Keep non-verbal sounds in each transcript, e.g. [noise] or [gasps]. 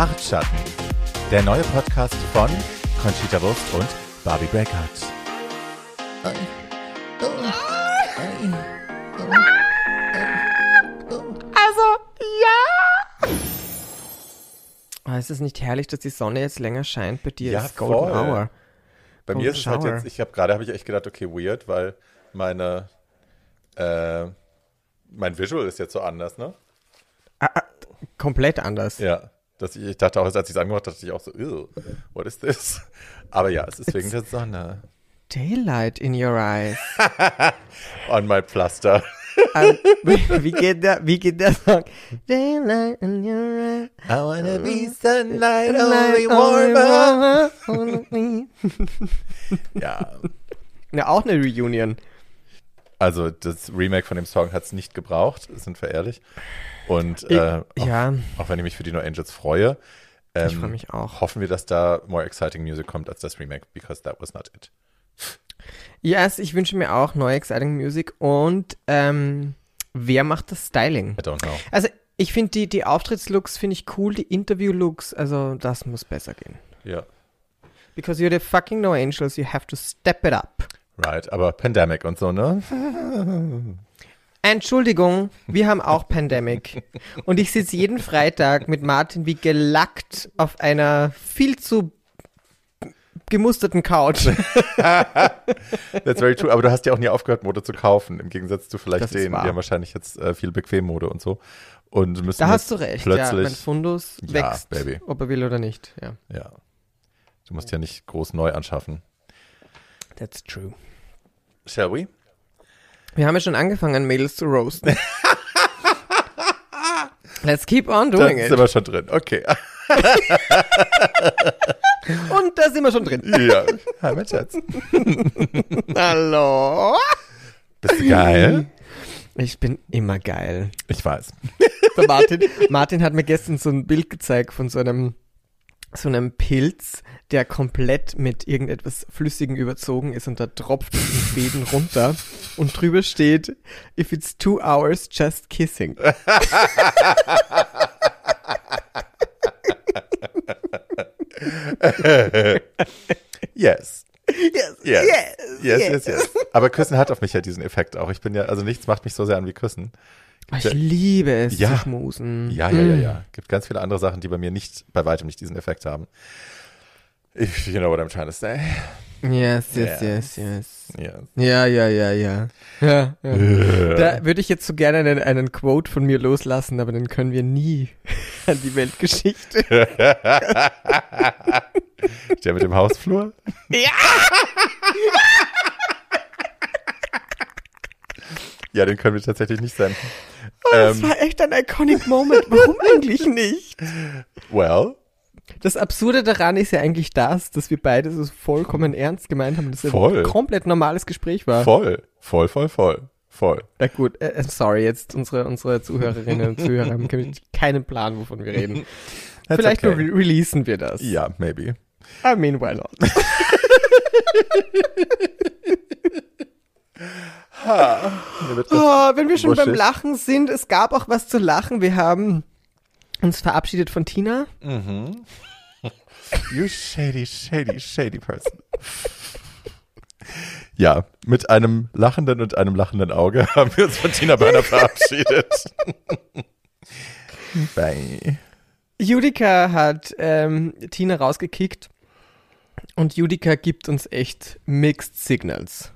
Bartschatten, der neue Podcast von Conchita Wurst und Barbie Breakout. Also, ja. Oh, ist es nicht herrlich, dass die Sonne jetzt länger scheint bei dir? Ja, ist Golden voll. Hour. Bei mir Golden ist es halt Shower. jetzt, ich habe gerade, habe ich echt gedacht, okay, weird, weil meine, äh, mein Visual ist jetzt so anders, ne? Komplett anders. Ja. Dass ich, ich dachte auch, als ich es angemacht habe, dachte ich auch so, Ew, what is this? Aber ja, es ist wegen der Sonne. Daylight in your eyes. [laughs] On my Pflaster. [laughs] Wie, geht der, wie geht der Song? Daylight in your eyes. I wanna be sunlight, only warmer. [laughs] Ja, Ja, auch eine Reunion. Also das Remake von dem Song hat es nicht gebraucht, sind wir ehrlich. Und äh, auch, ja, auch wenn ich mich für die No Angels freue, ähm, ich freue mich auch. hoffen wir, dass da more exciting Music kommt als das Remake, because that was not it. Yes, ich wünsche mir auch neue Exciting Music und ähm, wer macht das Styling? I don't know. Also ich finde die, die Auftrittslooks finde ich cool, die Interview-Looks, also das muss besser gehen. Ja, Because you're the fucking No Angels, you have to step it up. Right. Aber Pandemic und so, ne? Entschuldigung, wir haben auch Pandemic. Und ich sitze jeden Freitag mit Martin wie gelackt auf einer viel zu gemusterten Couch. [laughs] That's very true. Aber du hast ja auch nie aufgehört, Mode zu kaufen, im Gegensatz zu vielleicht Das denen. Die haben wahrscheinlich jetzt äh, viel Bequem-Mode und so. Und müssen Da hast du recht, ja. plötzlich, Mein Fundus Ja, wächst, Baby. ob er will oder nicht. Ja, ja. Du musst ja nicht groß neu anschaffen. that's true. Shall we? Wir haben ja schon angefangen, Mädels zu roasten. [laughs] Let's keep on Da doing sind it. wir schon drin. Okay. [laughs] Und da sind wir schon drin. ja. [laughs] Hi, mein Schatz. Hallo? Bist du geil? Ich bin immer geil. Ich weiß. Der Martin, Martin hat mir gestern so ein Bild gezeigt von so einem, so einem Pilz, der komplett mit irgendetwas Flüssigem überzogen ist und da tropft es in Fäden runter und drüber steht, if it's two hours, just kissing. Yes. Yes, Yes. Yes, yes, yes. Aber Küssen hat auf mich ja diesen Effekt auch. Ich bin ja, also nichts macht mich so sehr an wie Küssen. Ich liebe es Ja. zu schmusen. Ja, ja, ja, ja. Gibt ganz viele andere Sachen, die bei mir nicht, bei weitem nicht diesen Effekt haben. If you know what I'm trying to say. Yes, Yes. yes, yes, yes. Ja, ja, ja, ja. ja, ja. Da würde ich jetzt so gerne einen, einen Quote von mir loslassen, aber den können wir nie [laughs] an die Weltgeschichte. [laughs] Der mit dem Hausflur? Ja! Ja, den können wir tatsächlich nicht senden. Das Ähm, war echt ein iconic Moment. Warum [laughs] eigentlich nicht? well, Das Absurde daran ist ja eigentlich das, dass wir beide so vollkommen ernst gemeint haben, dass es Voll. ein komplett normales Gespräch war. voll, voll, voll, voll, voll. Na gut, äh, sorry, jetzt unsere, unsere Zuhörerinnen und Zuhörer haben keinen Plan, wovon wir reden. [laughs] That's Vielleicht okay. re releasen wir das. Ja, maybe. I mean, why not? [laughs] Das- Oh, wenn wir schon beim Wuschig. Lachen sind, es gab auch was zu lachen. Wir haben uns verabschiedet von Tina. [laughs] You shady, shady, shady person. [laughs] Ja, mit einem lachenden und einem lachenden Auge [laughs] haben wir uns von Tina Burner verabschiedet. Bye. Judika hat ähm, Tina rausgekickt und Judika gibt uns echt Mixed Signals,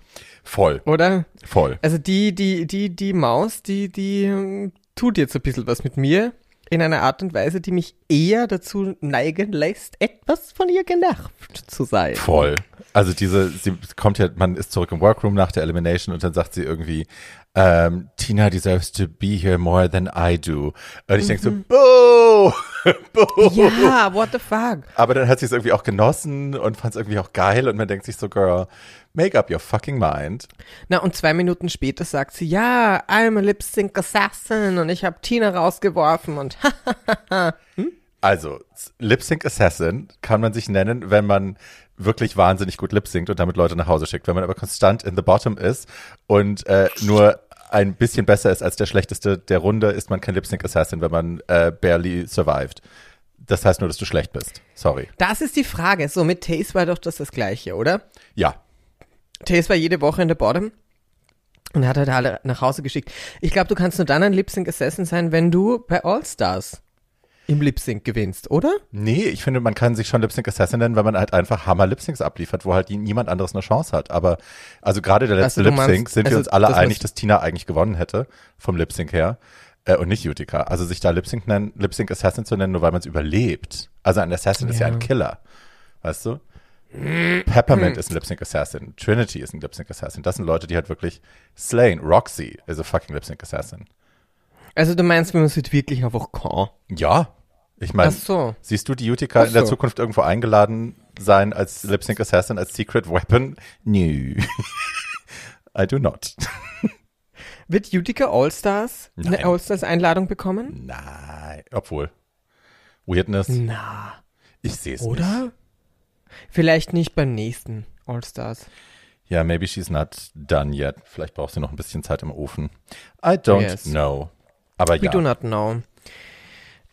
Voll, oder? voll. Also die, die, die, die Maus, die, die ähm, tut jetzt ein bisschen was mit mir in einer Art und Weise, die mich eher dazu neigen lässt, etwas von ihr genervt zu sein. Voll. Also diese, sie kommt ja, man ist zurück im Workroom nach der Elimination und dann sagt sie irgendwie, ähm, Tina deserves to be here more than I do. Und ich denke so, boo, [laughs] boo. Ja, what the fuck? Aber dann hat sie es irgendwie auch genossen und fand es irgendwie auch geil und man denkt sich so, Girl, make up your fucking mind. Na, und zwei Minuten später sagt sie, ja, I'm a Lip Sync Assassin und ich habe Tina rausgeworfen und Also, Lip Sync Assassin kann man sich nennen, wenn man wirklich wahnsinnig gut lip synct und damit Leute nach Hause schickt. Wenn man aber konstant in the bottom ist und äh, nur ein bisschen besser ist als der schlechteste der Runde, ist man kein Lip Sync Assassin, wenn man äh, barely survived. Das heißt nur, dass du schlecht bist. Sorry. Das ist die Frage. So, mit Taste war doch das das Gleiche, oder? Ja. Taste war jede Woche in der Bottom und hat halt alle nach Hause geschickt. Ich glaube, du kannst nur dann ein Lip Sync Assassin sein, wenn du bei All Stars im Lip Sync gewinnst, oder? Nee, ich finde, man kann sich schon Lip Sync Assassin nennen, weil man halt einfach Hammer Lip Syncs abliefert, wo halt niemand anderes eine Chance hat. Aber, also gerade der letzte Also Lip Sync sind wir also uns alle das, einig, dass Tina eigentlich gewonnen hätte, vom Lip Sync her. Äh, und nicht Utica. Also sich da Lip Sync nennen, Lip Sync Assassin zu nennen, nur weil man es überlebt. Also ein Assassin ist ja Ja. ein Killer. Weißt du? Peppermint ist ein Lip Sync Assassin. Trinity ist ein Lip Sync Assassin. Das sind Leute, die halt wirklich slain. Roxy is a fucking Lip Sync Assassin. Also du meinst, man halt wirklich einfach kann. Ja. Ich meine, Ach so. siehst du die Utica Ach in der so. Zukunft irgendwo eingeladen sein als Lip Sync Assassin, als Secret Weapon? No. [laughs] I do not. [laughs] Wird Utica All Stars Nein. eine All Stars Einladung bekommen? Nein. Obwohl. Weirdness. Na, Ich sehe es nicht. oder? Vielleicht nicht beim nächsten All Stars. Ja, maybe she's not done yet. Vielleicht braucht sie noch ein bisschen Zeit im Ofen. I don't Yes. know. Aber We ja. do not know.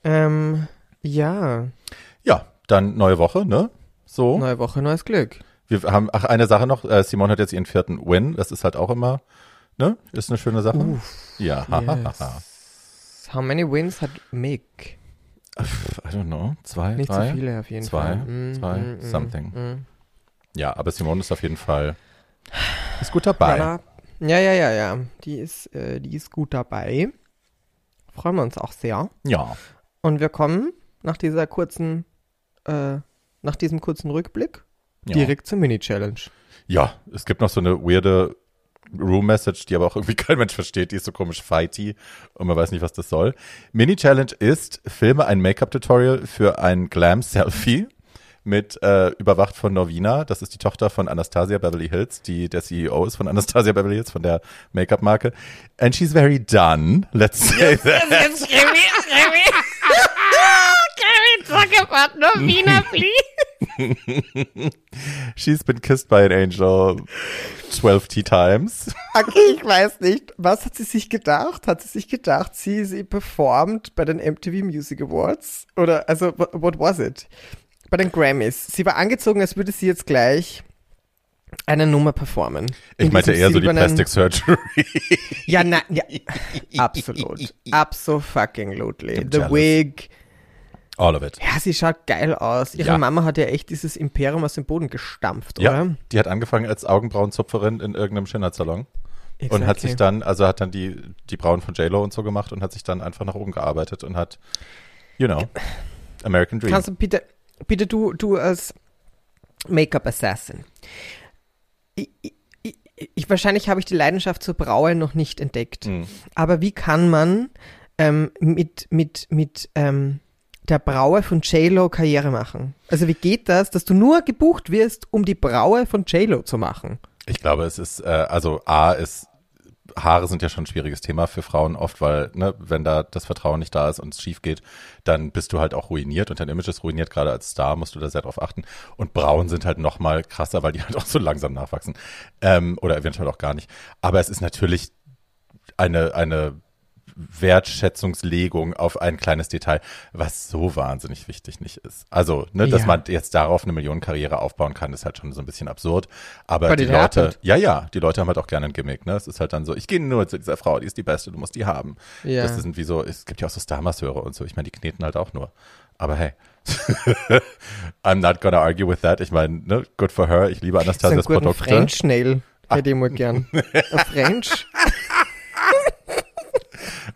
Ähm, ja, Ja, dann neue Woche, ne? So. neue Woche, neues Glück. Wir haben, ach, eine Sache noch. Äh, Simon hat jetzt ihren vierten Win. Das ist halt auch immer, ne? Ist eine schöne Sache. ja, haha, [laughs] Yes. How many wins hat Mick? I don't know. Zwei, Nicht drei? so viele auf jeden Zwei, Fall. Mm, zwei, mm, mm, something. mm. Ja, aber Simone ist auf jeden Fall ist gut dabei. Ja, ja, ja, ja, ja. Die ist, äh, die ist gut dabei. Freuen wir uns auch sehr. Ja. Und wir kommen nach dieser kurzen, äh, nach diesem kurzen Rückblick Ja. direkt zur Mini-Challenge. ja, es gibt noch so eine weirde Room-Message, die aber auch irgendwie [laughs] kein Mensch versteht. Die ist so komisch fighty und man weiß nicht, was das soll. Mini-Challenge ist, filme ein Make-up-Tutorial für ein Glam-Selfie mit äh, überwacht von Norvina. Das ist die Tochter von Anastasia Beverly Hills, die der CEO ist von Anastasia Beverly Hills, von der Make-up-Marke. And she's very done, let's say that. [laughs] [laughs] [laughs] She's been kissed by an angel 12 T times. [laughs] Okay, ich weiß nicht. Was hat sie sich gedacht? Hat sie sich gedacht, sie, sie performt bei den MTV Music Awards? Oder, also, wha- what was it? Bei den Grammys. Sie war angezogen, als würde sie jetzt gleich eine Nummer performen. Ich In meinte eher so die silbernen- Plastic Surgery. Ja, nein, ja. [laughs] Absolut. Absolutely. I'm The jealous. Wig. All of it. Ja, sie schaut geil aus. Ihre Ja. Mama hat ja echt dieses Imperium aus dem Boden gestampft, Ja, oder? die hat angefangen als Augenbrauenzupferin in irgendeinem Schönheitssalon und hat Exactly. sich dann, also hat dann die, die Brauen von JLo und so gemacht und hat sich dann einfach nach oben gearbeitet und hat, you know, American Dream. Kannst du bitte, bitte du, du als Make-up-Assassin. Ich, ich, ich, ich, wahrscheinlich habe ich die Leidenschaft zur Braue noch nicht entdeckt. Hm. Aber wie kann man ähm, mit, mit, mit ähm, der Braue von JLo Karriere machen? Also wie geht das, dass du nur gebucht wirst, um die Braue von JLo zu machen? Ich glaube, es ist, äh, also A ist, Haare sind ja schon ein schwieriges Thema für Frauen oft, weil, ne, wenn da das Vertrauen nicht da ist und es schief geht, dann bist du halt auch ruiniert und dein Image ist ruiniert, gerade als Star musst du da sehr drauf achten. Und Brauen sind halt noch mal krasser, weil die halt auch so langsam nachwachsen. Ähm, oder eventuell auch gar nicht. Aber es ist natürlich eine, eine Wertschätzungslegung auf ein kleines Detail, was so wahnsinnig wichtig nicht ist. Also, ne, dass Ja. man jetzt darauf eine Millionenkarriere aufbauen kann, ist halt schon so ein bisschen absurd. Aber die Leute, happened. ja, ja, die Leute haben halt auch gerne ein Gimmick, ne? Es ist halt dann so, ich gehe nur zu dieser Frau, die ist die Beste, du musst die haben. Ja. Das sind wie so, es gibt ja auch so Star-Masseure und so. Ich meine, die kneten halt auch nur. Aber hey. [laughs] I'm not gonna argue with that. Ich meine, ne, good for her. Ich liebe Anastasias Produkte. French Nail hätte ich mal gern. [laughs] French?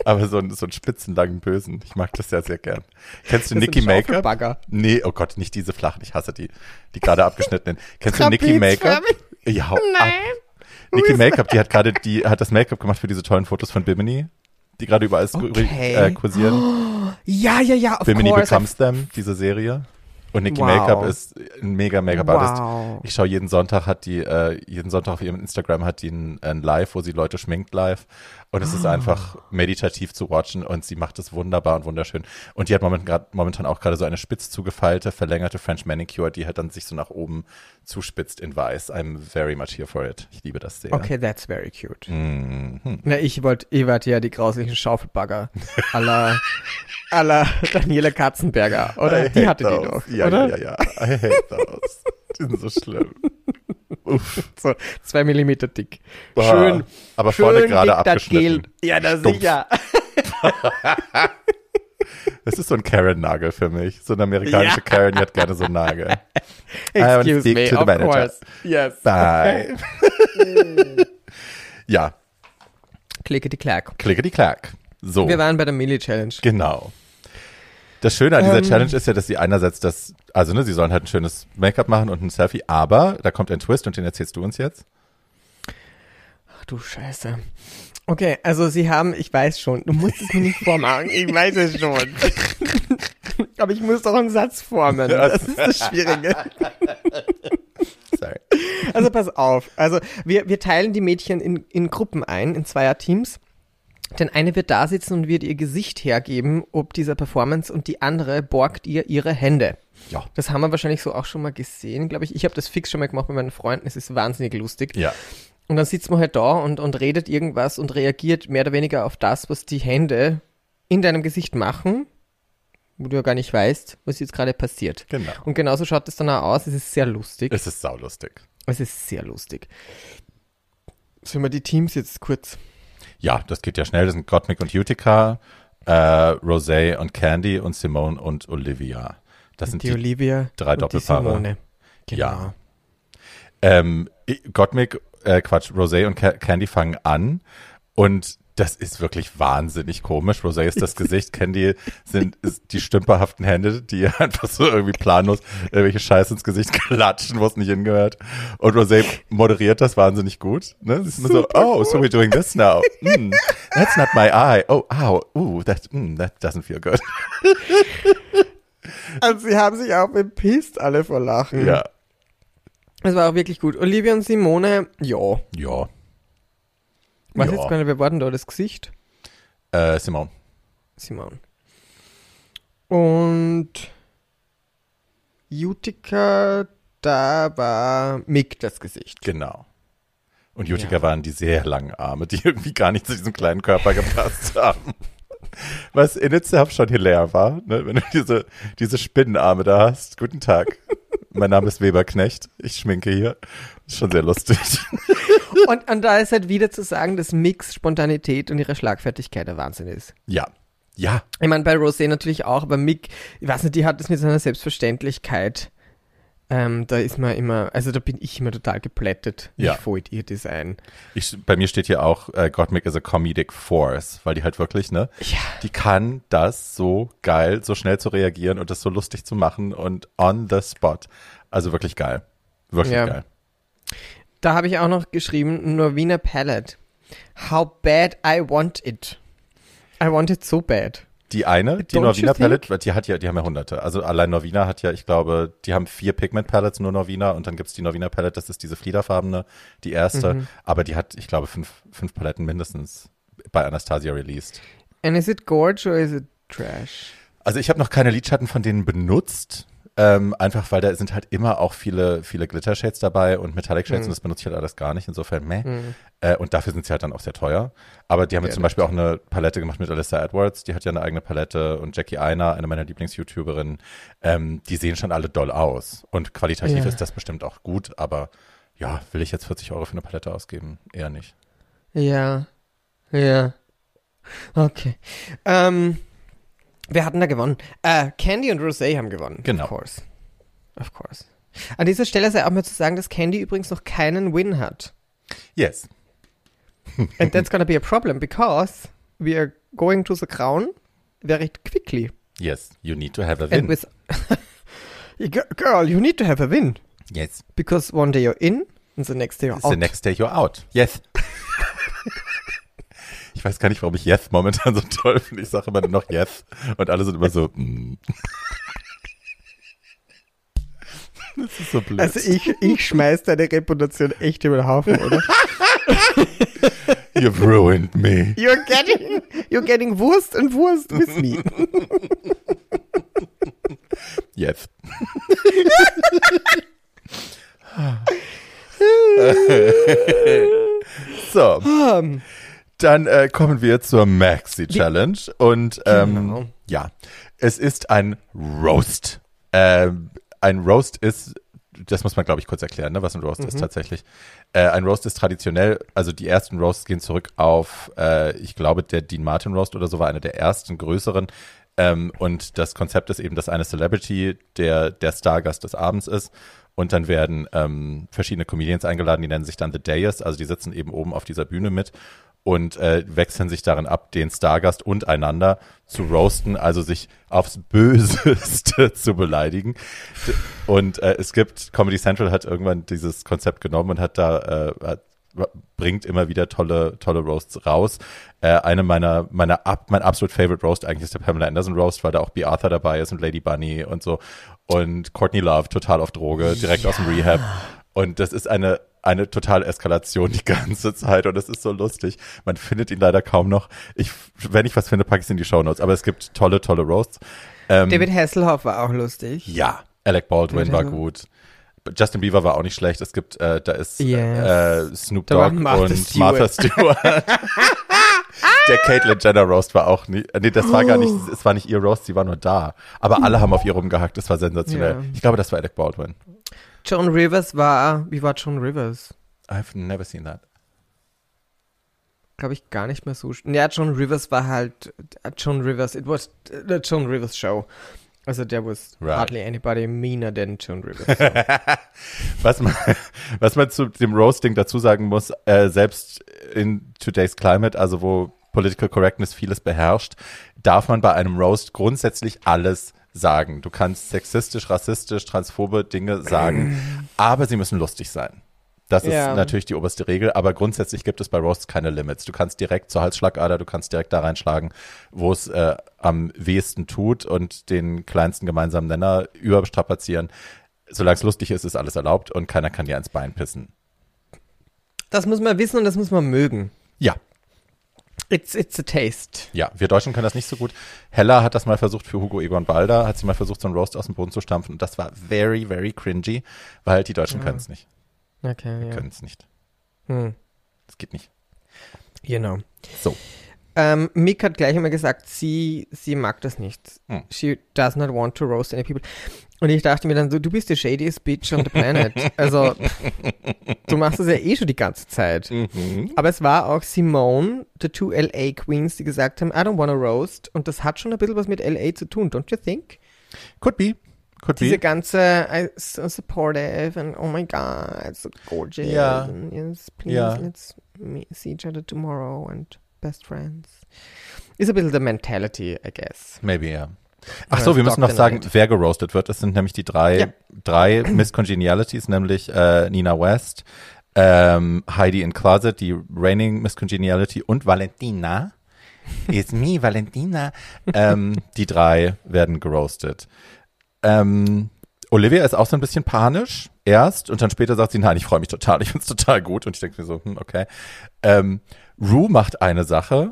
Aber so, ein- so einen spitzenlangen Bösen. Ich mag das sehr, sehr gern. Kennst du Das Makeup? Schaufelbagger. Nee, oh Gott, nicht diese flachen. Ich hasse die. Die gerade abgeschnittenen. [laughs] Kennst du Nicki Makeup? Trapezförmig? Ja, hau ab. Nicki Makeup, die hat gerade die, hat das Make-up gemacht für diese tollen Fotos von Bimini, die gerade überall Okay. äh, kursieren. [gasps] Ja, ja, ja, of Bimini course. Becomes Them, diese Serie. Und Nicki Wow. Makeup ist ein mega Make-up-Artist. Wow. Ich schaue jeden Sonntag, hat die, äh, jeden Sonntag auf ihrem Instagram hat die ein, ein Live, wo sie Leute schminkt live. Und es ist einfach meditativ zu watchen und sie macht es wunderbar und wunderschön. Und die hat momentan, grad, momentan auch gerade so eine spitz zugefeilte, verlängerte French Manicure, die halt dann sich so nach oben zuspitzt in weiß. I'm very much here for it. Ich liebe das sehr. Okay, that's very cute. Mhm. Na, ich wollte, ich wollte ja die grauslichen Schaufelbagger aller aller Daniela Katzenberger, oder? Die hatte die those. doch, Ja, oder? ja, ja, ja. I hate those. Die sind so schlimm. [laughs] Uff. So zwei Millimeter dick. Boah. Schön. Aber schön vorne gerade das abgeschnitten. Gel. Ja, das Stumpf. sicher. [laughs] Das ist so ein Karen-Nagel für mich. So eine amerikanische Ja. Karen, die hat gerne so einen Nagel. [laughs] Wanna Excuse me, to the of manager. course. Yes. Bye. ja, Klickety klack. klickety klack. So, Wir waren bei der Milli Challenge. genau. Das Schöne an dieser Ähm. Challenge ist ja, dass sie einerseits das, also ne, sie sollen halt ein schönes Make-up machen und ein Selfie, aber da kommt ein Twist und den erzählst du uns jetzt. Ach du Scheiße. Okay, also sie haben, ich weiß schon, du musst es mir nicht vormachen, ich weiß es schon. [laughs] Aber ich muss doch einen Satz formen. Das ist das Schwierige. [laughs] Sorry. Also pass auf. Also wir, wir teilen die Mädchen in, in Gruppen ein, in Zweierteams. Denn eine wird da sitzen und wird ihr Gesicht hergeben, ob dieser Performance, und die andere borgt ihr ihre Hände. Ja. Das haben wir wahrscheinlich so auch schon mal gesehen, glaube ich. Ich habe das fix schon mal gemacht mit meinen Freunden. Es ist wahnsinnig lustig. Ja. Und dann sitzt man halt da und, und redet irgendwas und reagiert mehr oder weniger auf das, was die Hände in deinem Gesicht machen, wo du ja gar nicht weißt, was jetzt gerade passiert. Genau. Und genauso schaut es dann auch aus. Es ist sehr lustig. Es ist saulustig. Es ist sehr lustig. Sollen wir die Teams jetzt kurz? Ja, das geht ja schnell. Das sind Gottmik und Utica, äh, Rosé und Candy und Simone und Olivia. Das sind Die, die, Olivia drei Doppelpaare. Genau. Ja. ähm, Gottmik, äh, Quatsch, Rosé und Ca Candy fangen an und das ist wirklich wahnsinnig komisch. Rosé ist das Gesicht, Candy sind die stümperhaften Hände, die [laughs] einfach so irgendwie planlos irgendwelche Scheiße ins Gesicht klatschen, wo es nicht hingehört. Und Rosé moderiert das wahnsinnig gut. Ne? Sie ist immer so, oh, so we're doing this now. Mm, that's not my eye. Oh, ow, ooh, that, mm, that doesn't feel good. Also sie haben sich auch bepisst alle vor Lachen. Ja. Es war auch wirklich gut. Olivia und Simone, ja. Ja. Was Ja. jetzt gerade, wer war denn da das Gesicht? Äh, Simone. Simone. Und Utica, da war Mick das Gesicht. Genau. Und Utica Ja. waren die sehr langen Arme, die irgendwie gar nicht zu diesem kleinen Körper gepasst haben. Was in itself schon hilär war, ne? wenn du diese, diese Spinnenarme da hast. Guten Tag. Mein Name ist Weber Knecht. Ich schminke hier. Ist schon sehr lustig. [laughs] Und, und da ist halt wieder zu sagen, dass Mix Spontanität und ihre Schlagfertigkeit der Wahnsinn ist. Ja. Ja. Ich meine, bei Rosé natürlich auch, aber Mick, ich weiß nicht, die hat das mit seiner Selbstverständlichkeit. Ähm, da ist man immer, also da bin ich immer total geplättet. Ja. Wie voll ihr Design. Ich, bei mir steht hier auch, äh, Gottmik is a comedic force, weil die halt wirklich, ne, Ja. die kann das so geil, so schnell zu reagieren und das so lustig zu machen und on the spot. Also wirklich geil. Wirklich Ja. geil. Da habe ich auch noch geschrieben, Norvina Palette. How bad I want it. I want it so bad. Die eine, die Don't think? Palette, die hat ja, die haben ja hunderte. Also allein Norvina hat ja, ich glaube, die haben vier Pigment Palettes, nur Norvina, und dann gibt's die Norvina Palette, das ist diese fliederfarbene, die erste, Mhm. aber die hat, ich glaube, fünf, fünf Paletten mindestens bei Anastasia released. And is it gorge or is it trash? Also ich habe noch keine Lidschatten von denen benutzt, ähm, einfach weil da sind halt immer auch viele, viele Glitter-Shades dabei und Metallic Shades Mhm. und das benutze ich halt alles gar nicht, insofern meh. Mhm. Äh, und dafür sind sie halt dann auch sehr teuer. Aber die haben Ja, jetzt zum Beispiel auch eine Palette gemacht mit Alyssa Edwards. Die hat ja eine eigene Palette. Und Jackie Einer, eine meiner Lieblings-YouTuberinnen. Ähm, die sehen schon alle doll aus. Und qualitativ Ja. ist das bestimmt auch gut. Aber ja, will ich jetzt 40 Euro für eine Palette ausgeben? Eher nicht. Ja. Ja. Okay. Ähm, wer hat denn da gewonnen? Äh, Candy und Rosé haben gewonnen. Genau. Of course. Of course. An dieser Stelle sei auch mal zu sagen, dass Candy übrigens noch keinen Win hat. Yes. [laughs] And that's gonna be a problem because we are going to the crown very quickly. Yes. You need to have a And win. with [laughs] girl, you need to have a win Yes. because one day you're in and the next day you're out. the next day you're out. Yes. [laughs] ich weiß gar nicht, warum ich Yes momentan so toll finde. Ich sage immer nur noch Yes. Und alle sind immer so, mm. Das ist so blöd. Also ich, ich schmeiß deine Reputation echt über den Haufen, oder? You've ruined me. You're getting, you're getting Wurst and Wurst with me. Jetzt. [laughs] [laughs] so, Um, dann äh, kommen wir zur Maxi Challenge und ähm, Genau. ja, es ist ein Roast. Ähm, ein Roast ist, das muss man glaube ich kurz erklären, ne, was ein Roast ist tatsächlich. Äh, ein Roast ist traditionell, also die ersten Roasts gehen zurück auf, äh, ich glaube, der Dean Martin Roast oder so war einer der ersten größeren. Ähm, und das Konzept ist eben, dass eine Celebrity der, der Stargast des Abends ist. Und dann werden ähm, verschiedene Comedians eingeladen, die nennen sich dann The Dayers, also die sitzen eben oben auf dieser Bühne mit und äh, wechseln sich darin ab, den Stargast und einander zu roasten, also sich aufs Böseste [laughs] zu beleidigen. Und äh, es gibt, Comedy Central hat irgendwann dieses Konzept genommen und hat da, äh, hat, bringt immer wieder tolle, tolle Roasts raus. Äh, eine meiner, meiner ab, mein absolut favorite Roast eigentlich ist der Pamela Anderson Roast, weil da auch B. Arthur dabei ist und Lady Bunny und so. Und Courtney Love total auf Droge, direkt aus dem Rehab. Und das ist eine, eine totale Eskalation die ganze Zeit und es ist so lustig. Man findet ihn leider kaum noch. Ich, wenn ich was finde, packe ich es in die Shownotes. Aber es gibt tolle, tolle Roasts. Ähm, David Hasselhoff war auch lustig. ja, Alec Baldwin David war gut. Justin Bieber war auch nicht schlecht. Es gibt, äh, da ist Yes. äh, Snoop Dogg Martha und Stewart. Martha Stewart. [laughs] Der Caitlyn Jenner Roast war auch nie, äh, nee, das war gar nicht, Oh. es war nicht ihr Roast, sie war nur da. Aber alle haben auf ihr rumgehackt, das war sensationell. Ja. Ich glaube, das war Alec Baldwin. Joan Rivers war, wie war Joan Rivers? I've never seen that. Glaube ich gar nicht mehr so. Ja, Joan Rivers war halt, äh, Joan Rivers, it was the Joan Rivers show. Also there was Right. hardly anybody meaner than Joan Rivers. So. [laughs] Was man, was man zu dem Roasting dazu sagen muss, äh, selbst in today's climate, also wo Political Correctness vieles beherrscht, darf man bei einem Roast grundsätzlich alles sagen. Du kannst sexistisch, rassistisch, transphobe Dinge sagen, aber sie müssen lustig sein. Das Ja. ist natürlich die oberste Regel, aber grundsätzlich gibt es bei Roasts keine Limits. Du kannst direkt zur Halsschlagader, du kannst direkt da reinschlagen, wo es äh, am wehesten tut und den kleinsten gemeinsamen Nenner überstrapazieren. Solange es lustig ist, ist alles erlaubt und keiner kann dir ins Bein pissen. Das muss man wissen und das muss man mögen. Ja, It's, it's a taste. ja, wir Deutschen können das nicht so gut. Hella hat das mal versucht für Hugo Egon Balder, hat sie mal versucht, so einen Roast aus dem Boden zu stampfen und das war very, very cringy, weil halt die Deutschen können es nicht. Okay, ja. Können es nicht. Hm. Das geht nicht. Genau. So. Ähm, Mick hat gleich einmal gesagt, sie, sie mag das nicht. Hm. She does not want to roast any people. Und ich dachte mir dann so, du bist die shadiest bitch on the planet. also, [laughs] du machst das ja eh schon die ganze Zeit. Mhm. Aber es war auch Simone, the two LA Queens, die gesagt haben, I don't wanna roast. Und das hat schon ein bisschen was mit LA zu tun, don't you think? Could be. Could Diese be. ganze I, so supportive and oh my god, it's so gorgeous. And yes, please, Ja. let's see each other tomorrow and best friends. Ist ein bisschen the mentality, I guess. Maybe, ja. Ach Ja, so, wir müssen noch sagen, Knight. wer geroastet wird. Das sind nämlich die drei, Ja. drei Miss Congenialities, nämlich äh, Nina West, ähm, Heidi in Closet, die reigning Miss Congeniality und Valentina. It's me, Valentina. ähm, die drei werden geroastet. Ähm, Olivia ist auch so ein bisschen panisch erst und dann später sagt sie, nein, ich freue mich total, ich finde es total gut und ich denke mir so, hm, okay. Ähm, Rue macht eine Sache,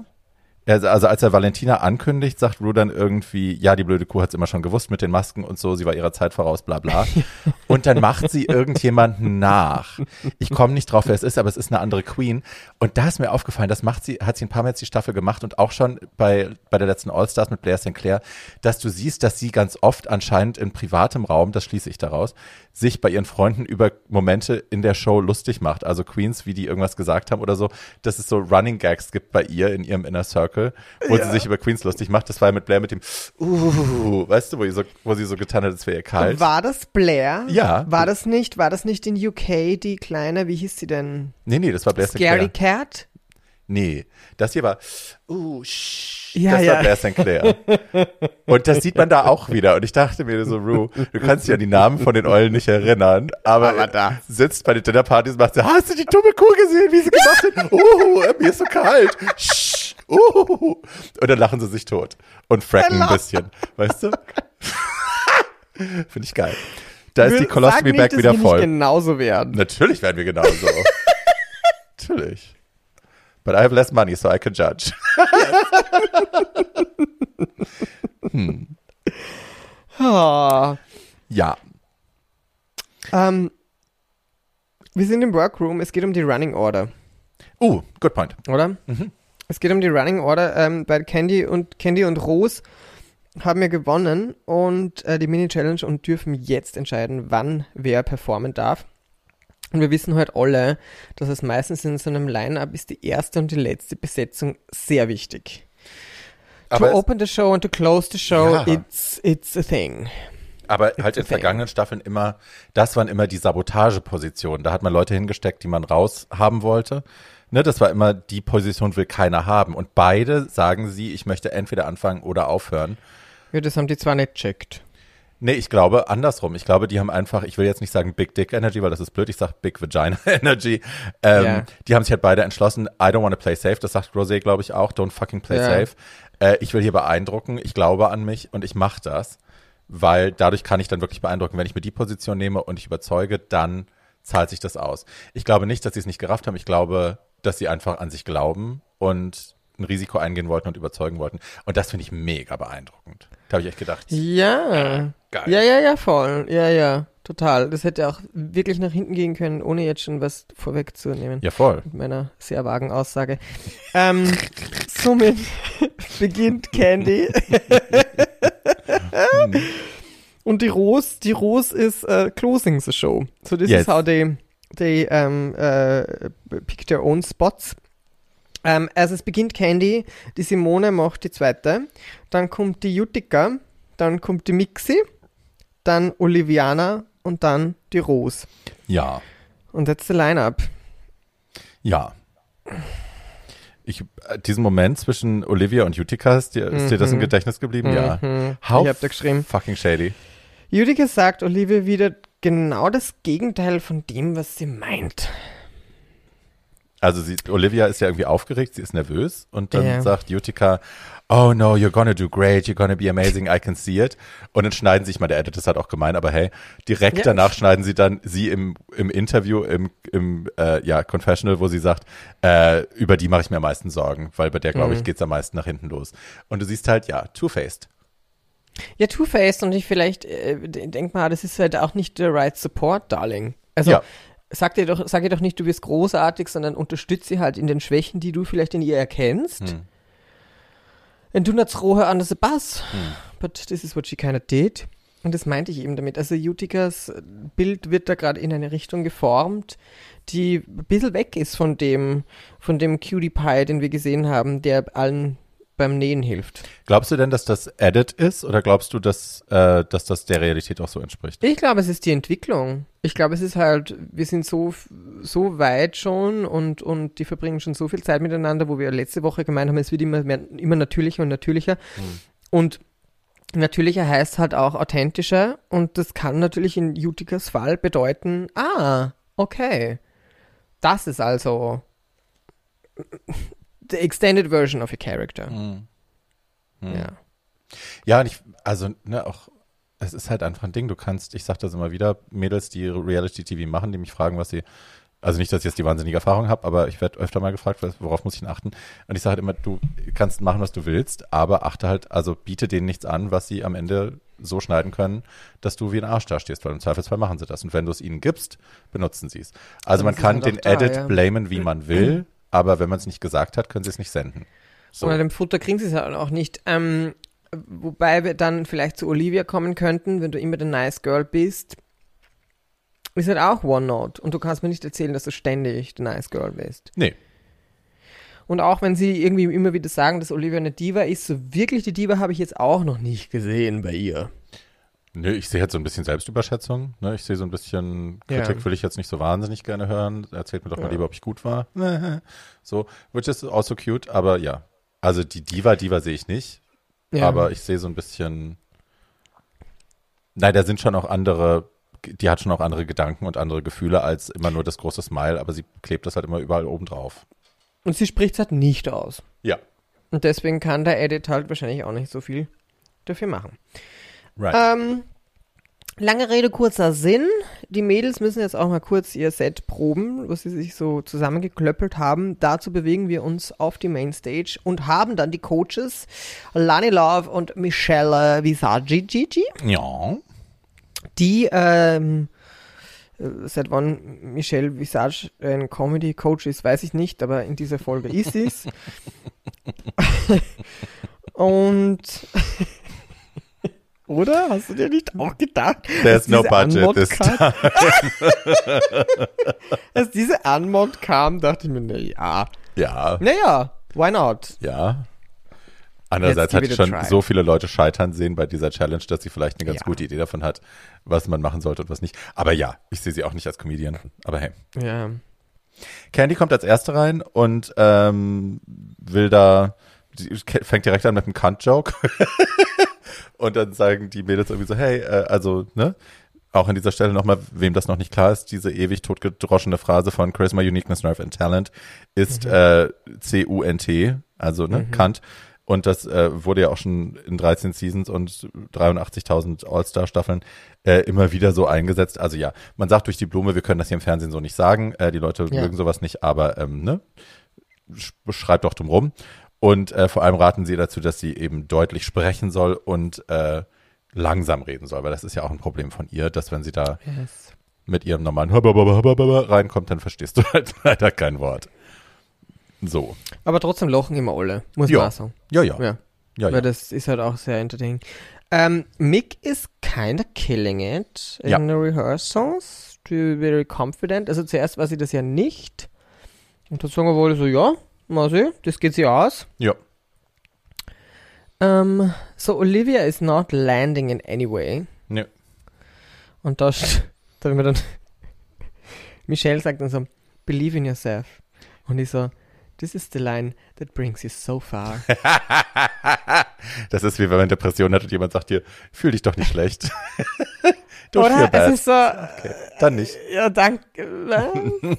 also, als er Valentina ankündigt, sagt Rue dann irgendwie, ja, die blöde Kuh hat's immer schon gewusst mit den Masken und so, sie war ihrer Zeit voraus, bla bla. [laughs] Und dann macht sie irgendjemanden nach. Ich komme nicht drauf, wer es ist, aber es ist eine andere Queen. Und da ist mir aufgefallen, das macht sie, hat sie ein paar Mal jetzt die Staffel gemacht und auch schon bei, bei der letzten All-Stars mit Blair St. Clair, dass du siehst, dass sie ganz oft anscheinend in privatem Raum, das schließe ich daraus, sich bei ihren Freunden über Momente in der Show lustig macht. Also Queens, wie die irgendwas gesagt haben oder so, dass es so Running Gags gibt bei ihr in ihrem Inner Circle, wo sie sich über Queens lustig macht. Das war ja mit Blair mit dem, uh, weißt du, wo, sie so, wo sie so getan hat, es wäre ihr kalt. War das Blair? Ja. War das nicht, war das nicht in UK die kleine, wie hieß sie denn? Nee, nee, das war Blair St. Scary Clair. Cat? Nee, das hier war, uh, shh, Ja, das ja. war Blair St. Clair. Und das sieht man da auch wieder. Und ich dachte mir so, Rue, du kannst dich an die Namen von den Eulen nicht erinnern, aber, Aber da. sitzt bei den Dinnerpartys und macht so, hast du die dumme Kuh gesehen, wie sie gemacht hat? Uh, mir ist so kalt. Shh, uh. Und dann lachen sie sich tot und fracken ein bisschen, weißt du? [laughs] Finde ich geil. Da ist die Colostomy nicht, Bag dass wieder wir voll. Nicht genauso werden. Natürlich werden wir genauso. [laughs] Natürlich. But I have less money, so I can judge. [laughs] Ah. ja. Ähm, wir sind im Workroom, es geht um die Running Order, Uh, good point. oder? Es geht um die Running Order. Ähm, bei Candy und Candy und Rose haben wir gewonnen und äh, die Mini-Challenge und dürfen jetzt entscheiden, wann wer performen darf. Und wir wissen halt alle, dass es meistens in so einem Line-Up ist die erste und die letzte Besetzung sehr wichtig. Aber, to open the show and to close the show, Ja. it's, it's a thing. aber halt in thing. vergangenen Staffeln immer, das waren immer die Sabotagepositionen. Da hat man Leute hingesteckt, die man raushaben wollte. Ne, das war immer, die Position will keiner haben. Und beide sagen sie, ich möchte entweder anfangen oder aufhören. Ja, das haben die zwar nicht checkt. Nee, ich glaube andersrum. Ich glaube, die haben einfach, ich will jetzt nicht sagen Big Dick Energy, weil das ist blöd, ich sag Big Vagina [laughs] Energy. Ähm, Ja. Die haben sich halt beide entschlossen, I don't want to play safe. Das sagt Rosé, glaube ich, auch. Don't fucking play Ja. safe. Äh, ich will hier beeindrucken, ich glaube an mich und ich mache das, weil dadurch kann ich dann wirklich beeindrucken. Wenn ich mir die Position nehme und ich überzeuge, dann zahlt sich das aus. Ich glaube nicht, dass sie es nicht gerafft haben. Ich glaube, dass sie einfach an sich glauben und ein Risiko eingehen wollten und überzeugen wollten. Und das finde ich mega beeindruckend. Da habe ich echt gedacht, Ja. geil. Ja, ja, ja, voll. Ja, ja, total. Das hätte auch wirklich nach hinten gehen können, ohne jetzt schon was vorwegzunehmen. Ja, voll. Mit meiner sehr vagen Aussage. ähm, somit [laughs] beginnt Candy. [laughs] Und die Rose, die Rose ist äh, closing the show. So this Yes. is how they, they um, äh, pick their own spots. Ähm, also es beginnt Candy, die Simone macht die zweite, dann kommt die Utica, dann kommt die Mixi, dann Oliviana und dann die Rose. Ja. Und that's the lineup. Ja. Ich, äh, diesen Moment zwischen Olivia und Utica, ist dir, ist dir das im Mhm. Gedächtnis geblieben? Ja. Mhm. How Ich hab da geschrieben. fucking shady. Utica sagt Olivia wieder genau das Gegenteil von dem, was sie meint. Also sie, Olivia ist ja irgendwie aufgeregt, sie ist nervös und dann Ja. sagt Utica, oh no, you're gonna do great, you're gonna be amazing, I can see it. Und dann schneiden sie, ich meine, der Edit ist halt auch gemein, aber hey, direkt Ja. danach schneiden sie dann sie im, im Interview, im, im äh, ja, Confessional, wo sie sagt, äh, über die mache ich mir am meisten Sorgen, weil bei der, glaube ich, Mhm. geht's am meisten nach hinten los. Und du siehst halt, ja, two-faced. Ja, Two-Faced und ich vielleicht, äh, denk mal, das ist halt auch nicht der right support, Darling. Also, Ja. sag dir doch, sag ihr doch nicht, du bist großartig, sondern unterstütze sie halt in den Schwächen, die du vielleicht in ihr erkennst. Hm. And do not throw her under the bus. Hm. But this is what she kind of did. Und das meinte ich eben damit. Also Uticas Bild wird da gerade in eine Richtung geformt, die ein bisschen weg ist von dem, von dem Cutie Pie, den wir gesehen haben, der allen beim Nähen hilft. Glaubst du denn, dass das Edit ist oder glaubst du, dass, äh, dass das der Realität auch so entspricht? Ich glaube, es ist die Entwicklung. Ich glaube, es ist halt, wir sind so, so weit schon und, und die verbringen schon so viel Zeit miteinander, wo wir letzte Woche gemeint haben, es wird immer, mehr, immer natürlicher und natürlicher. Und natürlicher heißt halt auch authentischer und das kann natürlich in Uticas Fall bedeuten, ah, okay, das ist also the extended version of a character. Hm. Ja. Ja, und ich, also, ne, auch, es ist halt einfach ein Ding. Du kannst, ich sag das immer wieder, Mädels, die Reality-TV machen, die mich fragen, was sie, also nicht, dass ich jetzt die wahnsinnige Erfahrung habe, aber ich werde öfter mal gefragt, worauf muss ich denn achten? Und ich sage halt immer, du kannst machen, was du willst, aber achte halt, also biete denen nichts an, was sie am Ende so schneiden können, dass du wie ein Arsch dastehst, weil im Zweifelsfall machen sie das. Und wenn du es ihnen gibst, benutzen sie es. Also Dann man kann den da, Edit ja. blamen, wie man [clears throat] will, aber wenn man es nicht gesagt hat, können sie es nicht senden. So. Ohne dem Futter kriegen sie es halt auch nicht. Ähm, wobei wir dann vielleicht zu Olivia kommen könnten, wenn du immer der Nice Girl bist. Ist halt auch OneNote. Und du kannst mir nicht erzählen, dass du ständig der Nice Girl bist. Nee. Und auch wenn sie irgendwie immer wieder sagen, dass Olivia eine Diva ist, so wirklich die Diva habe ich jetzt auch noch nicht gesehen bei ihr. Nö, ich sehe jetzt so ein bisschen Selbstüberschätzung. Ne? Ich sehe so ein bisschen Kritik Ja. will ich jetzt nicht so wahnsinnig gerne hören. Erzählt mir doch mal Ja. lieber, ob ich gut war. [laughs] so, which is also cute, aber ja. Also die Diva, Diva sehe ich nicht. Ja. Aber ich sehe so ein bisschen. Nein, da sind schon auch andere, die hat schon auch andere Gedanken und andere Gefühle als immer nur das große Smile, aber sie klebt das halt immer überall oben drauf. Und sie spricht es halt nicht aus. Ja. Und deswegen kann der Edit halt wahrscheinlich auch nicht so viel dafür machen. Right. Ähm, lange Rede, kurzer Sinn. die Mädels müssen jetzt auch mal kurz ihr Set proben, was sie sich so zusammengeklöppelt haben. Dazu bewegen wir uns auf die Mainstage und haben dann die Coaches Lani Love und Michelle Visagi Gigi, Ja. die ähm, äh, seit wann Michelle Visage ein Comedy-Coach ist, weiß ich nicht, aber in dieser Folge ist sie es. [laughs] [laughs] und oder? Hast du dir nicht auch gedacht? There's no budget this kam? Als [laughs] diese Unmod kam, dachte ich mir, na ja. Ja. Naja, why not? Ja. Andererseits Let's hat give sie it a schon try. so viele Leute scheitern sehen bei dieser Challenge, dass sie vielleicht eine ganz Ja. gute Idee davon hat, was man machen sollte und was nicht. Aber ja, ich sehe sie auch nicht als Comedian. Aber hey. Ja. Candy kommt als Erste rein und ähm, will da, sie fängt direkt an mit einem Cunt-Joke. [laughs] und dann sagen die Mädels irgendwie so, hey, äh, also, ne? Auch an dieser Stelle nochmal, wem das noch nicht klar ist, diese ewig totgedroschene Phrase von Charisma, Uniqueness, Nerve and Talent ist äh, C-U-N-T, also ne, Kant. Und das äh, wurde ja auch schon in 13 Seasons und 83.000 All-Star-Staffeln äh, immer wieder so eingesetzt. Also ja, man sagt durch die Blume, wir können das hier im Fernsehen so nicht sagen. Äh, die Leute Ja. mögen sowas nicht, aber ähm, ne, sch- schreibt doch drum rum. Und äh, vor allem raten sie dazu, dass sie eben deutlich sprechen soll und äh, langsam reden soll, weil das ist ja auch ein Problem von ihr, dass wenn sie da Yes. mit ihrem normalen reinkommt, dann verstehst du [laughs] halt leider kein Wort. So. Aber trotzdem lachen immer alle, muss Ja. man sagen. Ja, ja. Ja. ja, Weil ja. das ist halt auch sehr entertaining. Um, Mick is kinda killing it in Ja. the rehearsals. Very confident. Also zuerst war sie das ja nicht. Und dann sagen wir wohl so, ja, mal sehen, das geht sie aus. ja. Um, so Olivia is not landing in any way. Ja. Und da, da haben wir dann, [laughs] Michelle sagt dann so, believe in yourself. Und ich so, this is the line that brings you so far. [laughs] Das ist wie wenn man Depression hat und jemand sagt dir, fühl dich doch nicht schlecht. [laughs] Don't Oder? bad. Es ist so, okay. Dann nicht. ja, danke. [laughs]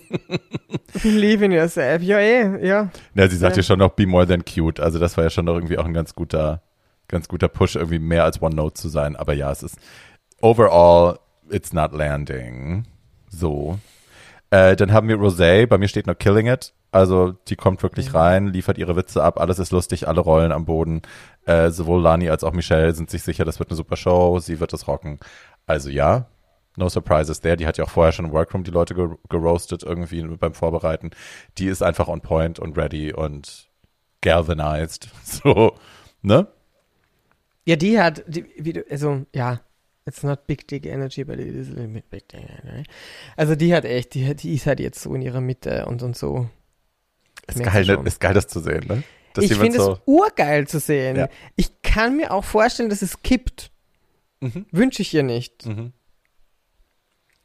believe in yourself. Ja, eh, ja. Na, sie sagt Ja. ja schon noch be more than cute. Also das war ja schon noch irgendwie auch ein ganz guter, ganz guter Push, irgendwie mehr als One Note zu sein. Aber ja, es ist overall, it's not landing. So. Äh, dann haben wir Rosé, bei mir steht noch Killing It. Also die kommt wirklich Mhm. rein, liefert ihre Witze ab, alles ist lustig, alle rollen am Boden. Äh, sowohl Lani als auch Michelle sind sich sicher, das wird eine super Show, sie wird es rocken. Also ja, no surprises there. Die hat ja auch vorher schon im Workroom die Leute ger geroastet irgendwie beim Vorbereiten. Die ist einfach on point und ready und galvanized. [laughs] So, ne? Ja, die hat, die, wie du, also, ja, it's not big dick energy, but it is a little bit big dick energy. Also die hat echt, die, die ist halt jetzt so in ihrer Mitte und, und so. Ist geil, ist geil, das zu sehen, ne? Dass ich finde so, es urgeil zu sehen. Ja. Ich kann mir auch vorstellen, dass es kippt. Mhm. Wünsche ich ihr nicht. Mhm.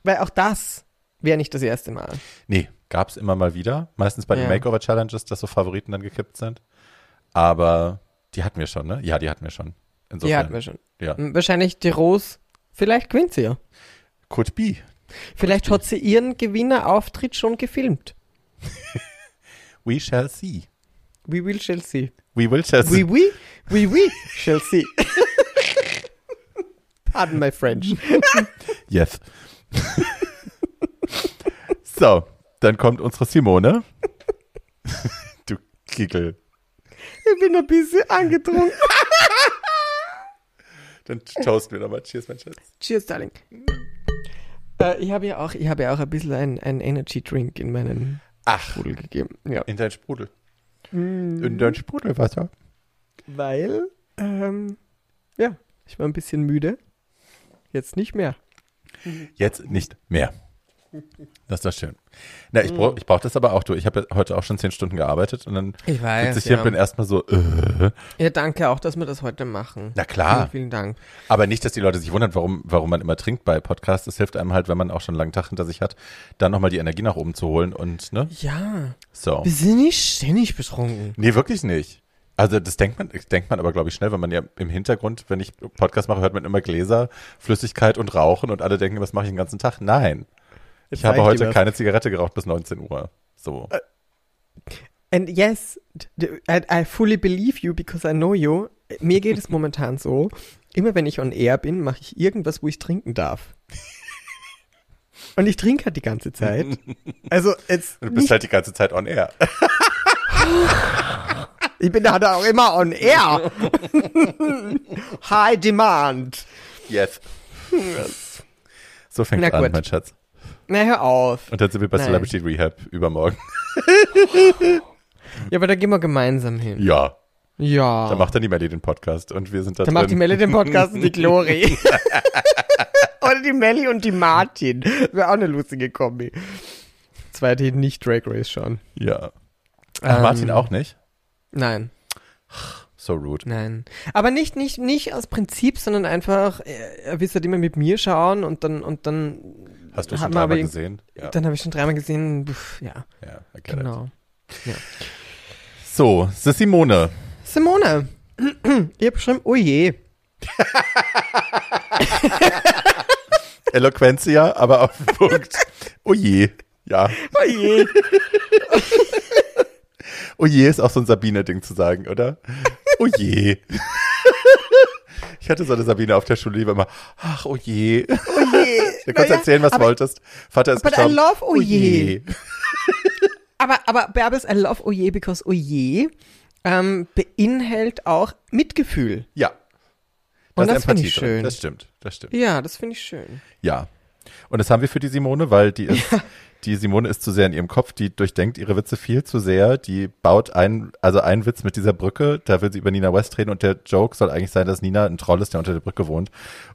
Weil auch das wäre nicht das erste Mal. Nee, gab's immer mal wieder. Meistens bei den Ja. Makeover-Challenges, dass so Favoriten dann gekippt sind. Aber die hatten wir schon, ne? Ja, die hatten wir schon. Insofern. Die hatten wir schon. Ja. Wahrscheinlich die Rose, vielleicht gewinnt sie ja. Could be. Vielleicht hat sie ihren Gewinnerauftritt schon gefilmt. [laughs] We shall see. We will shall see. We will shall see. We, we, we, we shall see. Pardon my French. [laughs] Yes. [laughs] so, dann kommt unsere Simone. [laughs] du Kickel. Ich bin ein bisschen angetrunken. Dann toasten wir nochmal. Cheers, mein Schatz. Cheers, Darling. Äh, ich habe ja auch, ich habe ja auch ein bisschen ein, ein Energy Drink in meinen Ach, Sprudel gegeben. Ja. in dein Sprudel. In dein Sprudelwasser. Weil, ähm, ja, ich war ein bisschen müde. Jetzt nicht mehr. Jetzt nicht mehr. Das ist doch schön. Na, ich brauche ich brauch das aber auch, du. Ich habe ja heute auch schon zehn Stunden gearbeitet und dann Ich weiß. sitze ich hier ja. und bin erstmal so, äh. ja, danke auch, dass wir das heute machen. Na klar. Vielen, vielen Dank. Aber nicht, dass die Leute sich wundern, warum, warum man immer trinkt bei Podcasts. Das hilft einem halt, wenn man auch schon einen langen Tag hinter sich hat, dann nochmal die Energie nach oben zu holen und, ne? Ja, So. wir sind nicht ständig betrunken. Nee, wirklich nicht. Also das denkt man, denkt man aber, glaube ich, schnell, wenn man ja im Hintergrund, wenn ich Podcast mache, hört man immer Gläser, Flüssigkeit und Rauchen und alle denken, was mache ich den ganzen Tag? Nein. Ich Jetzt habe ich heute was. keine Zigarette geraucht bis 19 Uhr. So. And yes, I, I fully believe you because I know you. Mir geht es [laughs] momentan so, immer wenn ich on air bin, mache ich irgendwas, wo ich trinken darf. Und ich trinke halt die ganze Zeit. [laughs] Also jetzt Du bist halt die ganze Zeit on air. [laughs] ich bin da auch immer on air. High Demand. Yes. So fängt Na an, gut. mein Schatz. Na, hör auf. Und dann sind wir bei Nein. Celebrity Rehab übermorgen. Ja, aber da gehen wir gemeinsam hin. Ja. Ja. Da macht dann die Melly den Podcast und wir sind da Dann drin. macht die Melli den Podcast und die [laughs] Glori. [laughs] Oder die Melli und die Martin. Wäre auch eine lustige Kombi. Zwei, die nicht Drag Race schauen. Ja. Ach, Ähm, Martin auch nicht? Nein, So rude. nein. Aber nicht, nicht, nicht aus Prinzip, sondern einfach, er, er will halt immer mit mir schauen und dann, und dann, Hast du schon dreimal gesehen? Ja. dann habe ich schon dreimal gesehen, pff, ja, ja, it. genau. So, das ist Simone. Simone, [clears throat] ich habe geschrieben, oh je. [laughs] Eloquentia, aber auf den Punkt. Oh je. Ja. Oh je. [laughs] Oh je ist auch so ein Sabine-Ding zu sagen, oder? Oh je. [laughs] Ich hatte so eine Sabine auf der Schule, die war immer, ach, oh je. Oh je. Du kannst Naja, erzählen, was du wolltest. Vater ist but I gestorben. love oh je. [laughs] Aber, aber Bärbes, I love Oje, because Oje ähm, beinhält auch Mitgefühl. Ja. Und Da ist das finde ich drin. schön. Das stimmt, das stimmt. Ja, das finde ich schön. Ja. Und das haben wir für die Simone, weil die ist, [laughs] die Simone ist zu sehr in ihrem Kopf, die durchdenkt ihre Witze viel zu sehr, die baut einen, also einen Witz mit dieser Brücke, da will sie über Nina West reden und der Joke soll eigentlich sein, dass Nina ein Troll ist, der unter der Brücke wohnt.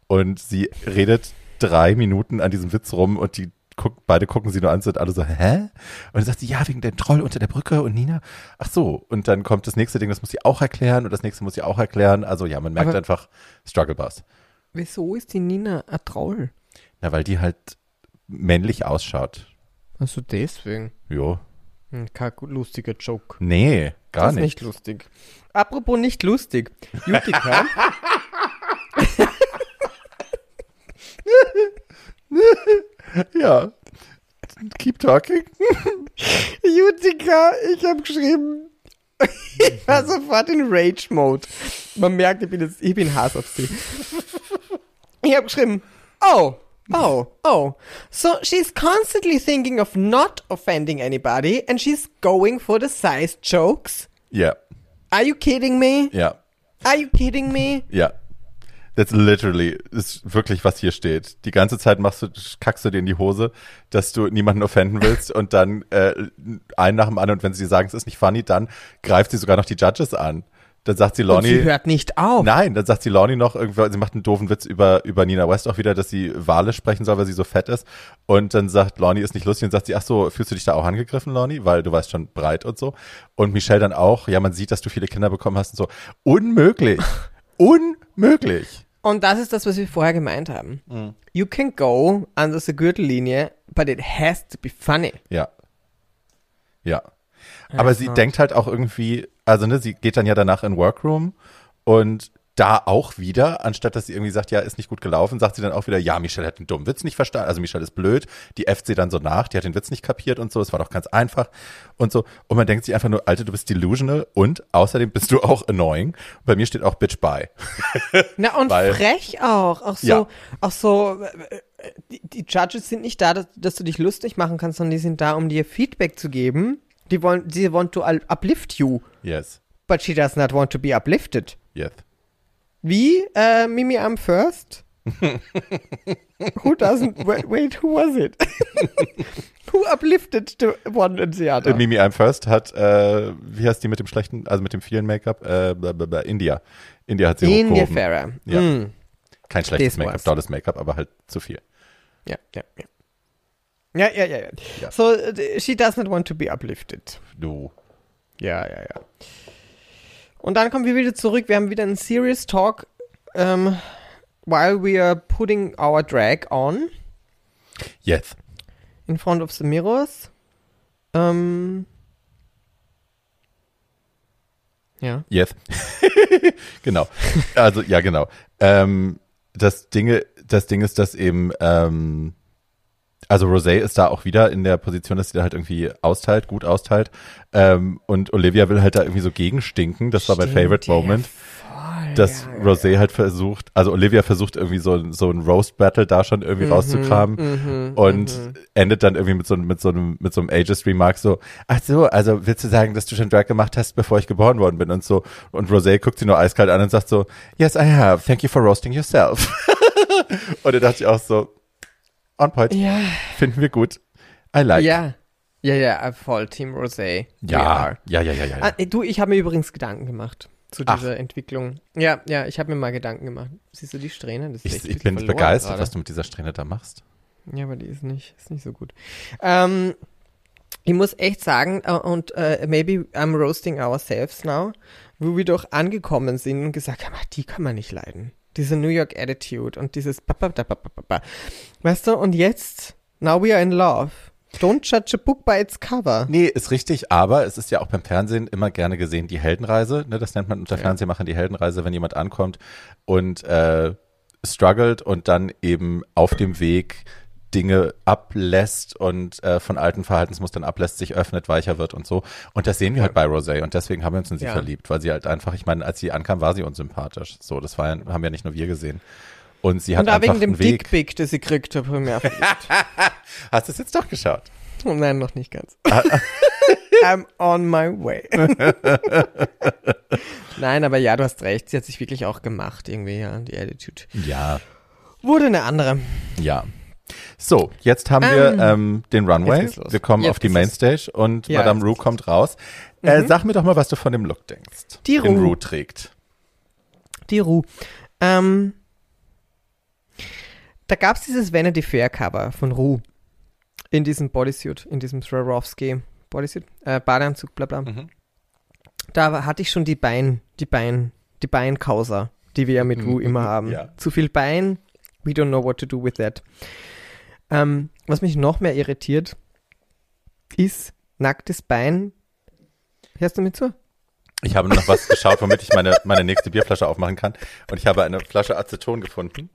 Und sie redet drei Minuten an diesem Witz rum und die guck, beide gucken sie nur an, sind alle so, hä? Und dann sagt sie, ja, wegen dem Troll unter der Brücke und Nina, ach so. Und dann kommt das nächste Ding, das muss sie auch erklären und das nächste muss sie auch erklären. Also ja, man merkt Aber- einfach Struggle Bus. Wieso ist die Nina ein Troll? Na, weil die halt männlich ausschaut. Also deswegen. Jo. Hm, Kein lustiger Joke. Nee, gar das ist nicht. nicht lustig. Apropos nicht lustig. Utica. [laughs] [laughs] Ja. Keep talking. [laughs] Utica, ich habe geschrieben. [laughs] ich war sofort in Rage-Mode. Man merkt, ich bin jetzt, ich bin Hass auf sie. Ich habe geschrieben, oh, oh, oh. So she's constantly thinking of not offending anybody and she's going for the size jokes. Ja, Are you kidding me? ja, Are you kidding me? ja. That's literally, ist wirklich, was hier steht. Die ganze Zeit machst du, kackst du dir in die Hose, dass du niemanden offenden willst und dann äh, einen nach dem anderen und wenn sie sagen, es ist nicht funny, dann greift sie sogar noch die Judges an. Dann sagt sie Und Lonnie. sie hört nicht auf. Nein, dann sagt sie Lonnie noch, irgendwie, sie macht einen doofen Witz über, über Nina West auch wieder, dass sie Wale sprechen soll, weil sie so fett ist. Und dann sagt Lonnie, ist nicht lustig und sagt sie, ach so, fühlst du dich da auch angegriffen, Lonnie? Weil du weißt schon breit und so. Und Michelle dann auch, ja, man sieht, dass du viele Kinder bekommen hast und so. Unmöglich. [laughs] Unmöglich. Und das ist das, was wir vorher gemeint haben. Mhm. You can go under the Gürtellinie, but it has to be funny. Ja. Ja. Aber sie denkt halt auch irgendwie, also ne, sie geht dann ja danach in Workroom und da auch wieder, anstatt dass sie irgendwie sagt, ja, ist nicht gut gelaufen, sagt sie dann auch wieder, ja, Michelle hat den dummen Witz nicht verstanden, also Michelle ist blöd, die sie dann so nach, die hat den Witz nicht kapiert und so, es war doch ganz einfach und so. Und man denkt sich einfach nur, Alter, du bist delusional und außerdem bist du auch annoying. Bei mir steht auch Bitch bye. [laughs] Na und Weil- frech auch. Auch so, Ja. auch so, äh, äh, die, die Judges sind nicht da, dass, dass du dich lustig machen kannst, sondern die sind da, um dir Feedback zu geben. Die wollen, sie want to uplift you, Yes. but she does not want to be uplifted. Yes. Wie, äh, Mimi am First? [laughs] who doesn't, wait, wait, who was it? [laughs] who uplifted the one and the other? Äh, Mimi I'm First hat, äh, wie heißt die mit dem schlechten, also mit dem vielen Make-up? Äh, blablabla, India. India hat sie India. Farah. Ja. Mm. Kein schlechtes Make-up, tolles Make-up, aber halt zu viel. Ja, ja, ja. Ja, ja, ja, ja. So, she does not want to be uplifted. Du. Ja, ja, ja. Und dann kommen wir wieder zurück. Wir haben wieder einen Serious Talk, ähm, while we are putting our drag on Yes. in front of the mirrors. Ähm, ja. Yes. [laughs] genau. Also, ja, genau. Ähm, das Dinge, das Ding ist, dass eben, ähm, also Rosé ist da auch wieder in der Position, dass sie da halt irgendwie austeilt, gut austeilt. Ähm, und Olivia will halt da irgendwie so gegenstinken. Das war mein Stimmt, Favorite ja, Moment. Voll. dass ja, Rosé halt versucht, also Olivia versucht irgendwie so, so ein Roast-Battle da schon irgendwie rauszukramen mhm, und endet dann irgendwie mit so, mit so einem, mit so einem Aegis-Remark so, ach so, also willst du sagen, dass du schon Drag gemacht hast, bevor ich geboren worden bin und so. Und Rosé guckt sie nur eiskalt an und sagt so, yes, I have, thank you for roasting yourself. [laughs] und da dachte ich auch so, on point, Ja, finden wir gut. I like. ja. Ja, ja, voll Team Rosé. Ja, are. ja, ja, ja, ja. Ah, du, ich habe mir übrigens Gedanken gemacht zu Ach. dieser Entwicklung. Ja, ja, ich habe mir mal Gedanken gemacht. Siehst du die Strähne? Das ist Ich, ich bin begeistert, gerade. was du mit dieser Strähne da machst. Ja, aber die ist nicht, ist nicht so gut. Ähm, ich muss echt sagen, äh, und äh, maybe I'm roasting ourselves now, wo wir doch angekommen sind und gesagt haben, die kann man nicht leiden. Diese New York Attitude und dieses. Weißt du, und jetzt, now we are in love. Don't judge a book by its cover. Nee, ist richtig, aber es ist ja auch beim Fernsehen immer gerne gesehen, die Heldenreise. Ne, das nennt man unter Ja. Fernsehmachern die Heldenreise, wenn jemand ankommt und äh, struggelt und dann eben auf dem Weg Dinge ablässt und äh, von alten Verhaltensmustern ablässt, sich öffnet, weicher wird und so. Und das sehen wir halt bei Rosé und deswegen haben wir uns in sie Ja. verliebt, weil sie halt einfach, ich meine, als sie ankam, war sie unsympathisch. So, das war, haben ja nicht nur wir gesehen. Und sie hat Und auch einfach wegen dem. Dickpick, das ich gekriegt habe, ich mir. Hast du es jetzt doch geschaut? Oh nein, noch nicht ganz. Ah, [laughs] I'm on my way. [laughs] Nein, aber ja, du hast recht. Sie hat sich wirklich auch gemacht, irgendwie, ja, die Attitude. Ja, Wurde eine andere. Ja. So, jetzt haben wir Ähm, ähm, den Runway. Wir kommen Jetzt auf die Mainstage und Ja, Madame Rue kommt raus. Äh, sag mir doch mal, was du von dem Look denkst, Die den Rue. Rue trägt. Die Ruhe. Ähm, da gab es dieses Vanity Fair Cover von Ru in diesem Bodysuit, in diesem Swarovski Bodysuit, äh, Badeanzug, bla bla. Mhm. Da hatte ich schon die Bein, die Bein, die Beinkauser, die wir ja mit Ru immer haben. Ja. Zu viel Bein, we don't know what to do with that. Ähm, was mich noch mehr irritiert, ist nacktes Bein. Hörst du mir zu? Ich habe noch was geschaut, womit ich meine, meine nächste Bierflasche aufmachen kann. Und ich habe eine Flasche Aceton gefunden.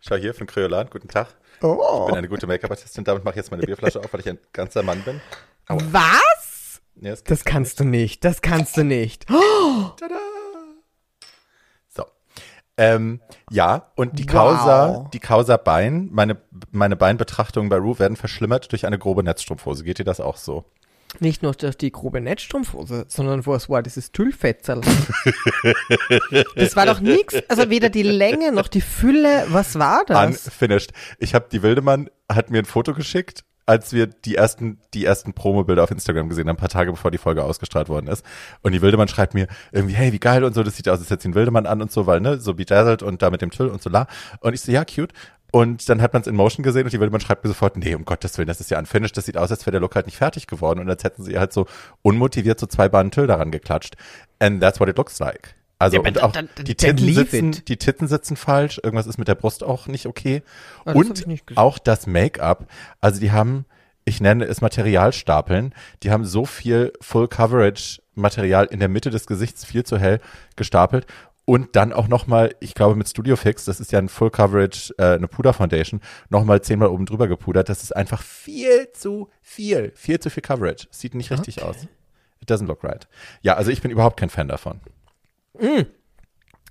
Schau hier von Kryolan. Guten Tag. Ich Oh. bin eine gute Make-up-Artistin. Damit mache ich jetzt meine Bierflasche auf, weil ich ein ganzer Mann bin. Was? Ja, geht Das kannst du nicht, das kannst du nicht. Tada! Ähm, ja, und die Wow. Causa, die Causa Bein, meine, meine Beinbetrachtungen bei Rue werden verschlimmert durch eine grobe Netzstrumpfhose. Geht dir das auch so? Nicht nur durch die grobe Netzstrumpfhose, sondern wo es war, dieses Tüllfetzerl. [laughs] das war doch nix. Also weder die Länge noch die Fülle. Was war das? Unfinished. Ich habe die Wildemann hat mir ein Foto geschickt, als wir die ersten die ersten Promo-Bilder auf Instagram gesehen haben, ein paar Tage bevor die Folge ausgestrahlt worden ist. Und die Wildemann schreibt mir irgendwie, hey, wie geil und so, das sieht aus, als sie einen Wildemann an und so, weil ne, so bedazzled und da mit dem Tüll und so la. Und ich so, ja, cute. Und dann hat man es in Motion gesehen und die Wildemann schreibt mir sofort, nee, um Gottes Willen, das ist ja unfinished, das sieht aus, als wäre der Look halt nicht fertig geworden und als hätten sie halt so unmotiviert so zwei Bahnen Tüll daran geklatscht. And that's what it looks like. Also Ja, und auch dann- dann die Titten sitzen, it. die Titten sitzen falsch, irgendwas ist mit der Brust auch nicht okay. Ah, und nicht auch das Make-up, also die haben, ich nenne es Materialstapeln, die haben so viel Full Coverage Material in der Mitte des Gesichts viel zu hell gestapelt und dann auch nochmal, ich glaube mit Studio Fix, das ist ja ein Full Coverage, äh, eine Puder Foundation, nochmal zehnmal oben drüber gepudert. Das ist einfach viel zu viel, viel zu viel Coverage. Sieht nicht richtig Okay. aus. It doesn't look right. Ja, also ich bin überhaupt kein Fan davon.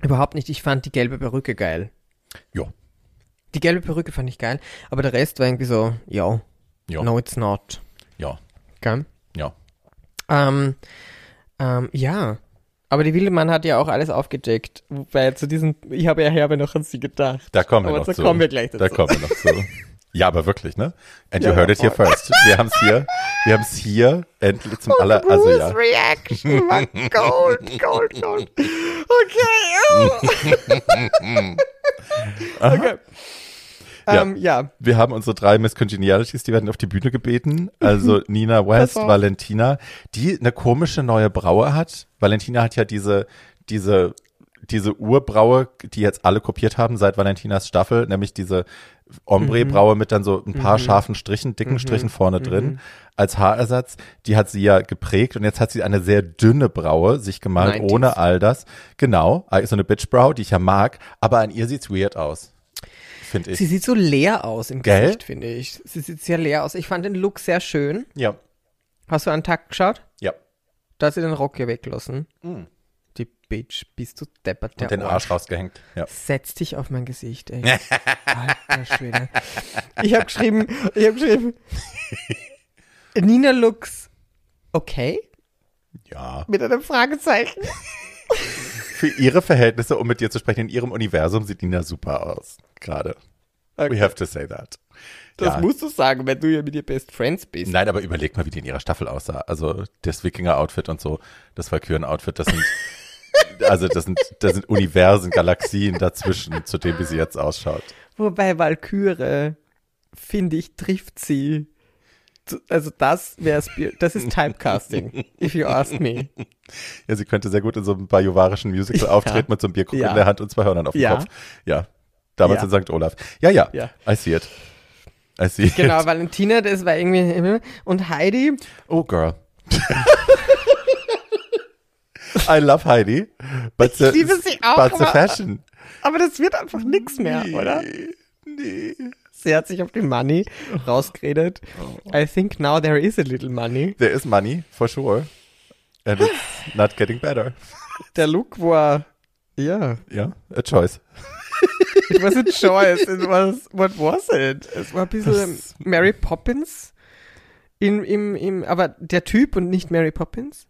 Überhaupt nicht. Ich fand die gelbe Perücke geil. Jo. Die gelbe Perücke fand ich geil, aber der Rest war irgendwie so, yo, Ja. no it's not. Ja. Gell? Ja. Ähm, ähm, ja. Aber die Wildemann hat ja auch alles aufgedeckt. Wobei zu diesem, ich habe ja Herbe noch an sie gedacht. Da kommen wir Aber noch da zu. kommen wir gleich dazu. Da kommen wir noch zu. [laughs] Ja, aber wirklich, ne? And you Ja, heard ja, it here first. Wir haben es hier, wir haben es hier endlich zum aller, also ja. Reaction [laughs] gold, gold, gold. Okay. oh. [laughs] okay. Ja. Ähm, ja. Wir haben unsere drei Miss Congenialities, die werden auf die Bühne gebeten. Also [laughs] Nina West. Valentina, die eine komische neue Braue hat. Valentina hat ja diese, diese, diese Urbraue, die jetzt alle kopiert haben seit Valentinas Staffel, nämlich diese Ombre-Braue mit dann so ein paar scharfen Strichen, dicken Strichen vorne drin als Haarersatz. Die hat sie ja geprägt und jetzt hat sie eine sehr dünne Braue sich gemalt, 90s. ohne all das. Genau, so eine Bitch-Brow, die ich ja mag, aber an ihr sieht's weird aus. Finde ich. Sie sieht so leer aus im Gell? Gesicht, finde ich. Sie sieht sehr leer aus. Ich fand den Look sehr schön. ja, Hast du einen Takt geschaut? ja. Da hat sie den Rock hier weggelassen. Mhm. Bitch, bist du deppert, der Und den Arsch rausgehängt. Ja. Setz dich auf mein Gesicht, ey. [laughs] Alter Schwede. Ich habe geschrieben, ich habe geschrieben, [laughs] Nina looks okay? ja. Mit einem Fragezeichen. Für ihre Verhältnisse, um mit dir zu sprechen, in ihrem Universum sieht Nina super aus. Gerade. Okay. We have to say that. Das ja. musst du sagen, wenn du ja mit ihr Best Friends bist. Nein, aber überleg mal, wie die in ihrer Staffel aussah. Also das Wikinger-Outfit und so, das Valkyren-Outfit, das sind, [laughs] also das sind, das sind Universen, Galaxien dazwischen, zu dem, wie sie jetzt ausschaut. Wobei Valkyrie, finde ich, trifft sie. Also das wäre das ist Typecasting, [laughs] if you ask me. Ja, sie könnte sehr gut in so einem bajuwarischen Musical Ja. auftreten mit so einem Bierkrug Ja. in der Hand und zwei Hörnern auf dem Ja. Kopf. Ja. Damals in St. Olaf. Ja, ja, Ja. I see it. I see it. Genau, Valentina, das war irgendwie. Und Heidi, Oh, girl. [laughs] I love Heidi. But the, Ich liebe sie auch, But the aber- fashion. aber das wird einfach nix mehr, oder? Nee. Sie hat sich auf die Money rausgeredet. I think now there is a little money. There is money, for sure. And it's [sighs] not getting better. Der Look war, ja, Ja, a choice. it was a choice. It was, what was it? Es war ein bisschen Das- Mary Poppins. In, im, im, aber der Typ und nicht Mary Poppins?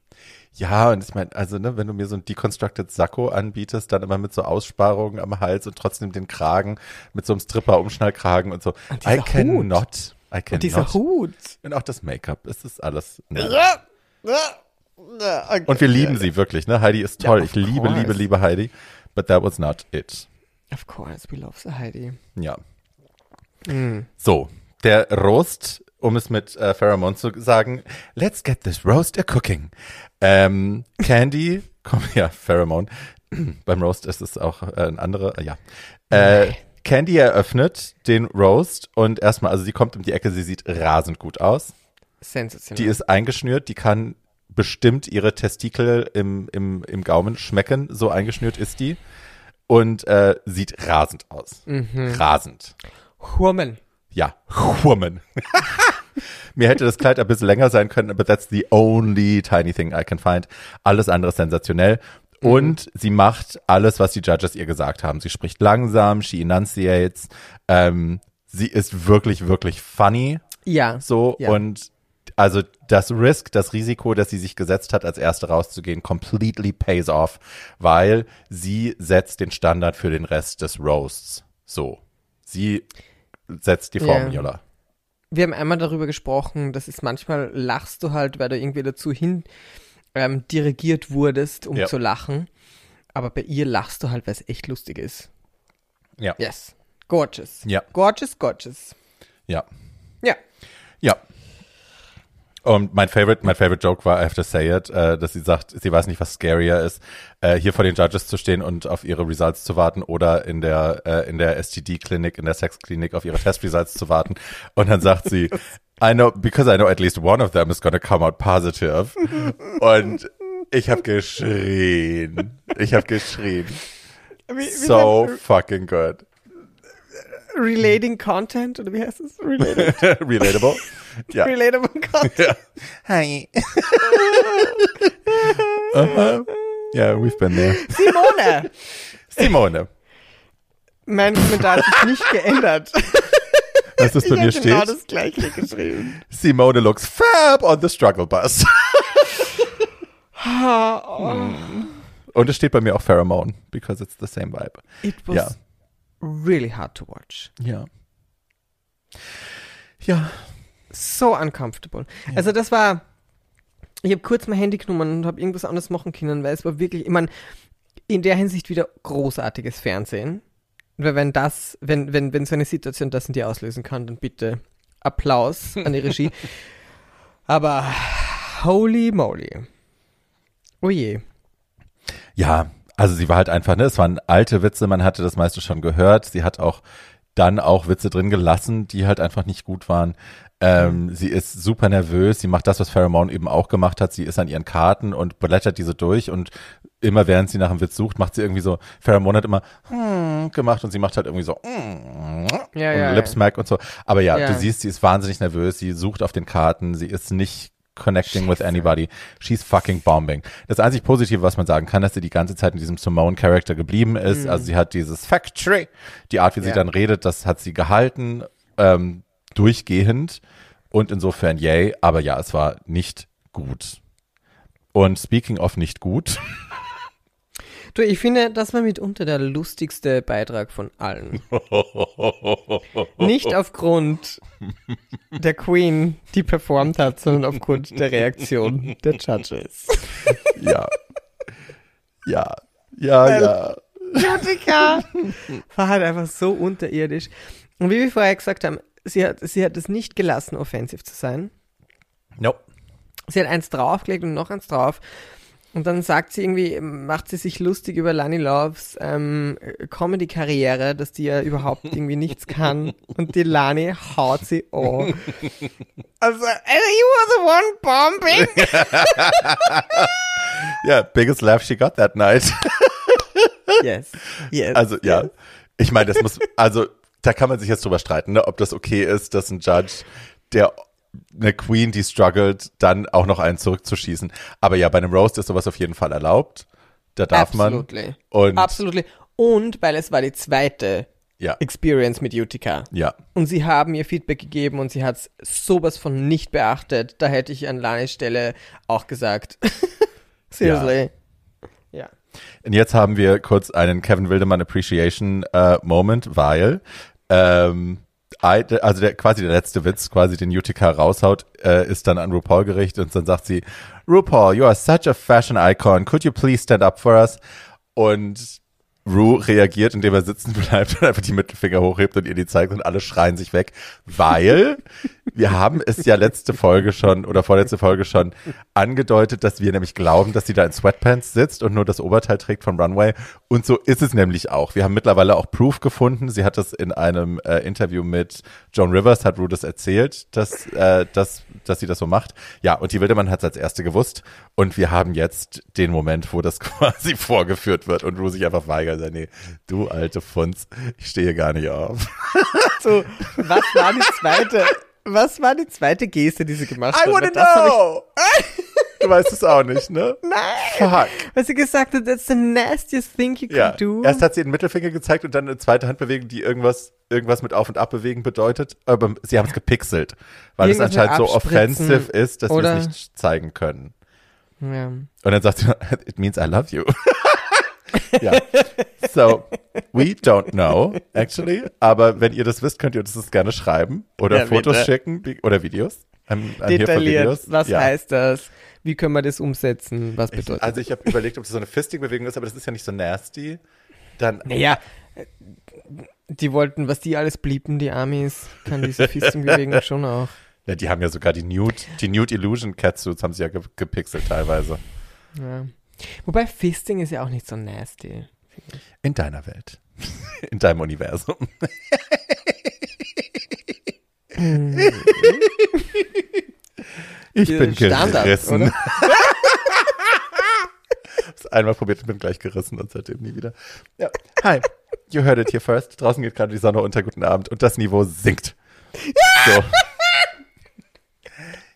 Ja, und ich meine, also, ne, wenn du mir so ein deconstructed Sakko anbietest, dann immer mit so Aussparungen am Hals und trotzdem den Kragen mit so einem Stripper-Umschnallkragen und so. Und I cannot. Hut. I cannot. Und dieser Hut. Und auch das Make-up. Es ist alles. Ne. Ja. Ja. Okay. Und wir lieben sie wirklich, ne? Heidi ist toll. Ja, ich liebe, course. liebe, liebe Heidi. But that was not it. Of course, we love the Heidi. Ja. Mm. So, der Roast, um es mit äh, Pheromone zu sagen, let's get this roast a cooking. Ähm, Candy, [laughs] komm ja, Pheromone. [clears throat] Beim Roast ist es auch äh, ein anderer, äh, ja. Äh, Candy eröffnet den Roast und erstmal, also sie kommt um die Ecke, sie sieht rasend gut aus. Sensationell. Die ist eingeschnürt, die kann bestimmt ihre Testikel im, im, im Gaumen schmecken, so eingeschnürt ist die. Und äh, sieht rasend aus. Mhm. Rasend. Woman. Ja, Woman. [laughs] Mir hätte das Kleid ein bisschen länger sein können, aber that's the only tiny thing I can find. Alles andere sensationell. Und sie macht alles, was die Judges ihr gesagt haben. Sie spricht langsam, she enunciates. Ähm, sie ist wirklich, wirklich funny. Ja. So Ja. und also das Risk, das Risiko, das sie sich gesetzt hat, als erste rauszugehen, completely pays off, weil sie setzt den Standard für den Rest des Roasts. So. Sie setzt die. Formula. Wir haben einmal darüber gesprochen, dass es manchmal lachst du halt, weil du irgendwie dazu hin ähm, dirigiert wurdest, um Ja. zu lachen. Aber bei ihr lachst du halt, weil es echt lustig ist. Ja. Yes. Gorgeous. Ja. Gorgeous, gorgeous. Ja. Ja. Ja. Und mein favorite, mein favorite Joke war, I have to say it, äh, dass sie sagt, sie weiß nicht, was scarier ist, äh, hier vor den Judges zu stehen und auf ihre Results zu warten oder in der, äh, in der STD-Klinik, in der Sexklinik auf ihre Testresults zu warten. Und dann sagt sie, I know, because I know at least one of them is gonna come out positive. Und ich habe geschrien. Ich habe geschrien. So fucking good. Relating Content, oder wie heißt es? Related, [laughs] Relatable. Ja. Relatable [laughs] Content. ja. Hi. [laughs] uh-huh. Yeah, we've been there. Simone! Simone, mein Kommentar hat sich nicht geändert. was das bei ich mir habe genau steht? das gleiche geschrieben. Simone looks fab on the struggle bus. Oh. Und es steht bei mir auch Pheromone, because it's the same vibe. It was Ja. Really hard to watch. Ja. Ja. So uncomfortable. Also das war, ich habe kurz mein Handy genommen und habe irgendwas anderes machen können, weil es war wirklich, ich meine, in der Hinsicht wieder großartiges Fernsehen. Weil wenn das, wenn, wenn, wenn so eine Situation das in dir auslösen kann, dann bitte Applaus an die Regie. [laughs] Aber holy moly. Oh je. Ja, also sie war halt einfach, ne, es waren alte Witze, man hatte das meiste schon gehört. Sie hat auch dann auch Witze drin gelassen, die halt einfach nicht gut waren. Ähm, Sie ist super nervös, sie macht das, was Pheromone eben auch gemacht hat. Sie ist an ihren Karten und blättert diese durch und immer während sie nach einem Witz sucht, macht sie irgendwie so, Pheromone hat immer hm, gemacht und sie macht halt irgendwie so hm, Ja, und ja, Lipsmack und so. Aber ja, Ja. du siehst, sie ist wahnsinnig nervös, sie sucht auf den Karten, sie ist nicht connecting with anybody. She's fucking bombing. Das einzig Positive, was man sagen kann, dass sie die ganze Zeit in diesem Simone-Charakter geblieben ist. Also sie hat dieses Factory, die Art, wie sie Ja. dann redet, das hat sie gehalten, ähm, durchgehend. Und insofern yay, aber ja, es war nicht gut. Und speaking of nicht gut, [laughs] Du, ich finde, das war mitunter der lustigste Beitrag von allen. [laughs] Nicht aufgrund der Queen, die performt hat, sondern aufgrund der Reaktion der Judges. ja. Ja. Ja, ja. Judika war halt einfach so unterirdisch. Und wie wir vorher gesagt haben, sie hat, sie hat es nicht gelassen, offensiv zu sein. Nope. Sie hat eins draufgelegt und noch eins drauf. Und dann sagt sie irgendwie, macht sie sich lustig über Lani Loves ähm, Comedy-Karriere, dass die ja überhaupt [laughs] irgendwie nichts kann. Und die Lani haut sie an. Also, "And you were the one bombing. [laughs] Ja, biggest laugh she got that night. [laughs] Yes, yes. Also, ja. Ich meine, das muss, also, da kann man sich jetzt drüber streiten, ne, ob das okay ist, dass ein Judge, der eine Queen, die struggelt, dann auch noch einen zurückzuschießen. Aber ja, bei einem Roast ist sowas auf jeden Fall erlaubt. Da darf Absolutely. man. Und Absolutely. Und weil es war die zweite ja, Experience mit Utica. ja. Und sie haben ihr Feedback gegeben und sie hat es sowas von nicht beachtet. Da hätte ich an Lanis Stelle auch gesagt. [laughs] Seriously. Ja. Und jetzt haben wir kurz einen Kevin Wildemann Appreciation äh, Moment, weil ähm, I- also der, quasi der letzte Witz, quasi den Utica raushaut, äh, ist dann an RuPaul gerichtet und dann sagt sie, RuPaul, you are such a fashion icon, could you please stand up for us? Und Ru reagiert, indem er sitzen bleibt und einfach die Mittelfinger hochhebt und ihr die zeigt und alle schreien sich weg, weil wir haben es ja letzte Folge schon oder vorletzte Folge schon angedeutet, dass wir nämlich glauben, dass sie da in Sweatpants sitzt und nur das Oberteil trägt vom Runway. Und so ist es nämlich auch. Wir haben mittlerweile auch Proof gefunden. Sie hat das in einem äh, Interview mit Joan Rivers, hat Ru das erzählt, dass, äh, dass, dass sie das so macht. Ja, und die Wildemann hat es als erste gewusst. Und wir haben jetzt den Moment, wo das [laughs] quasi vorgeführt wird und Ru sich einfach weigert. Sagt, Nee, du alte Funz, ich stehe gar nicht auf. [laughs] So, was war die zweite, was war die zweite Geste, die sie gemacht hat? Weil das hab [laughs] du weißt es auch nicht, ne? Nein! Fuck. Weil sie gesagt hat, that's the nastiest thing you Ja. can do. Erst hat sie den Mittelfinger gezeigt und dann eine zweite Handbewegung, die irgendwas, irgendwas mit Auf- und Abbewegen bedeutet. Aber sie haben es gepixelt, weil es Irgendwas anscheinend so offensive ist, dass wir oder- es nicht zeigen können. ja. Und dann sagt sie, [laughs] it means I love you. [laughs] ja. So, we don't know, actually. Aber wenn ihr das wisst, könnt ihr uns das gerne schreiben oder Ja, Fotos bitte. schicken oder Videos. Here for Detailliert. videos. Was ja. heißt das? Wie können wir das umsetzen? Was bedeutet Ich, also ich habe überlegt, ob das so eine Fisting-Bewegung ist, aber das ist ja nicht so nasty. Dann, Naja, die wollten, was die alles blieben, die Amis, kann diese Fisting-Bewegung schon auch. [laughs] ja, die haben ja sogar die Nude, die Nude Illusion Catsuits haben sie ja ge gepixelt teilweise. Ja. Wobei Fisting ist ja auch nicht so nasty. In deiner Welt. [laughs] In deinem Universum. ich bin Standard, gerissen. oder? [laughs] Hab's einmal probiert und bin gleich gerissen und seitdem nie wieder. Ja. Hi. You heard it here first. Draußen geht gerade die Sonne unter. Guten Abend. Und das Niveau sinkt. So.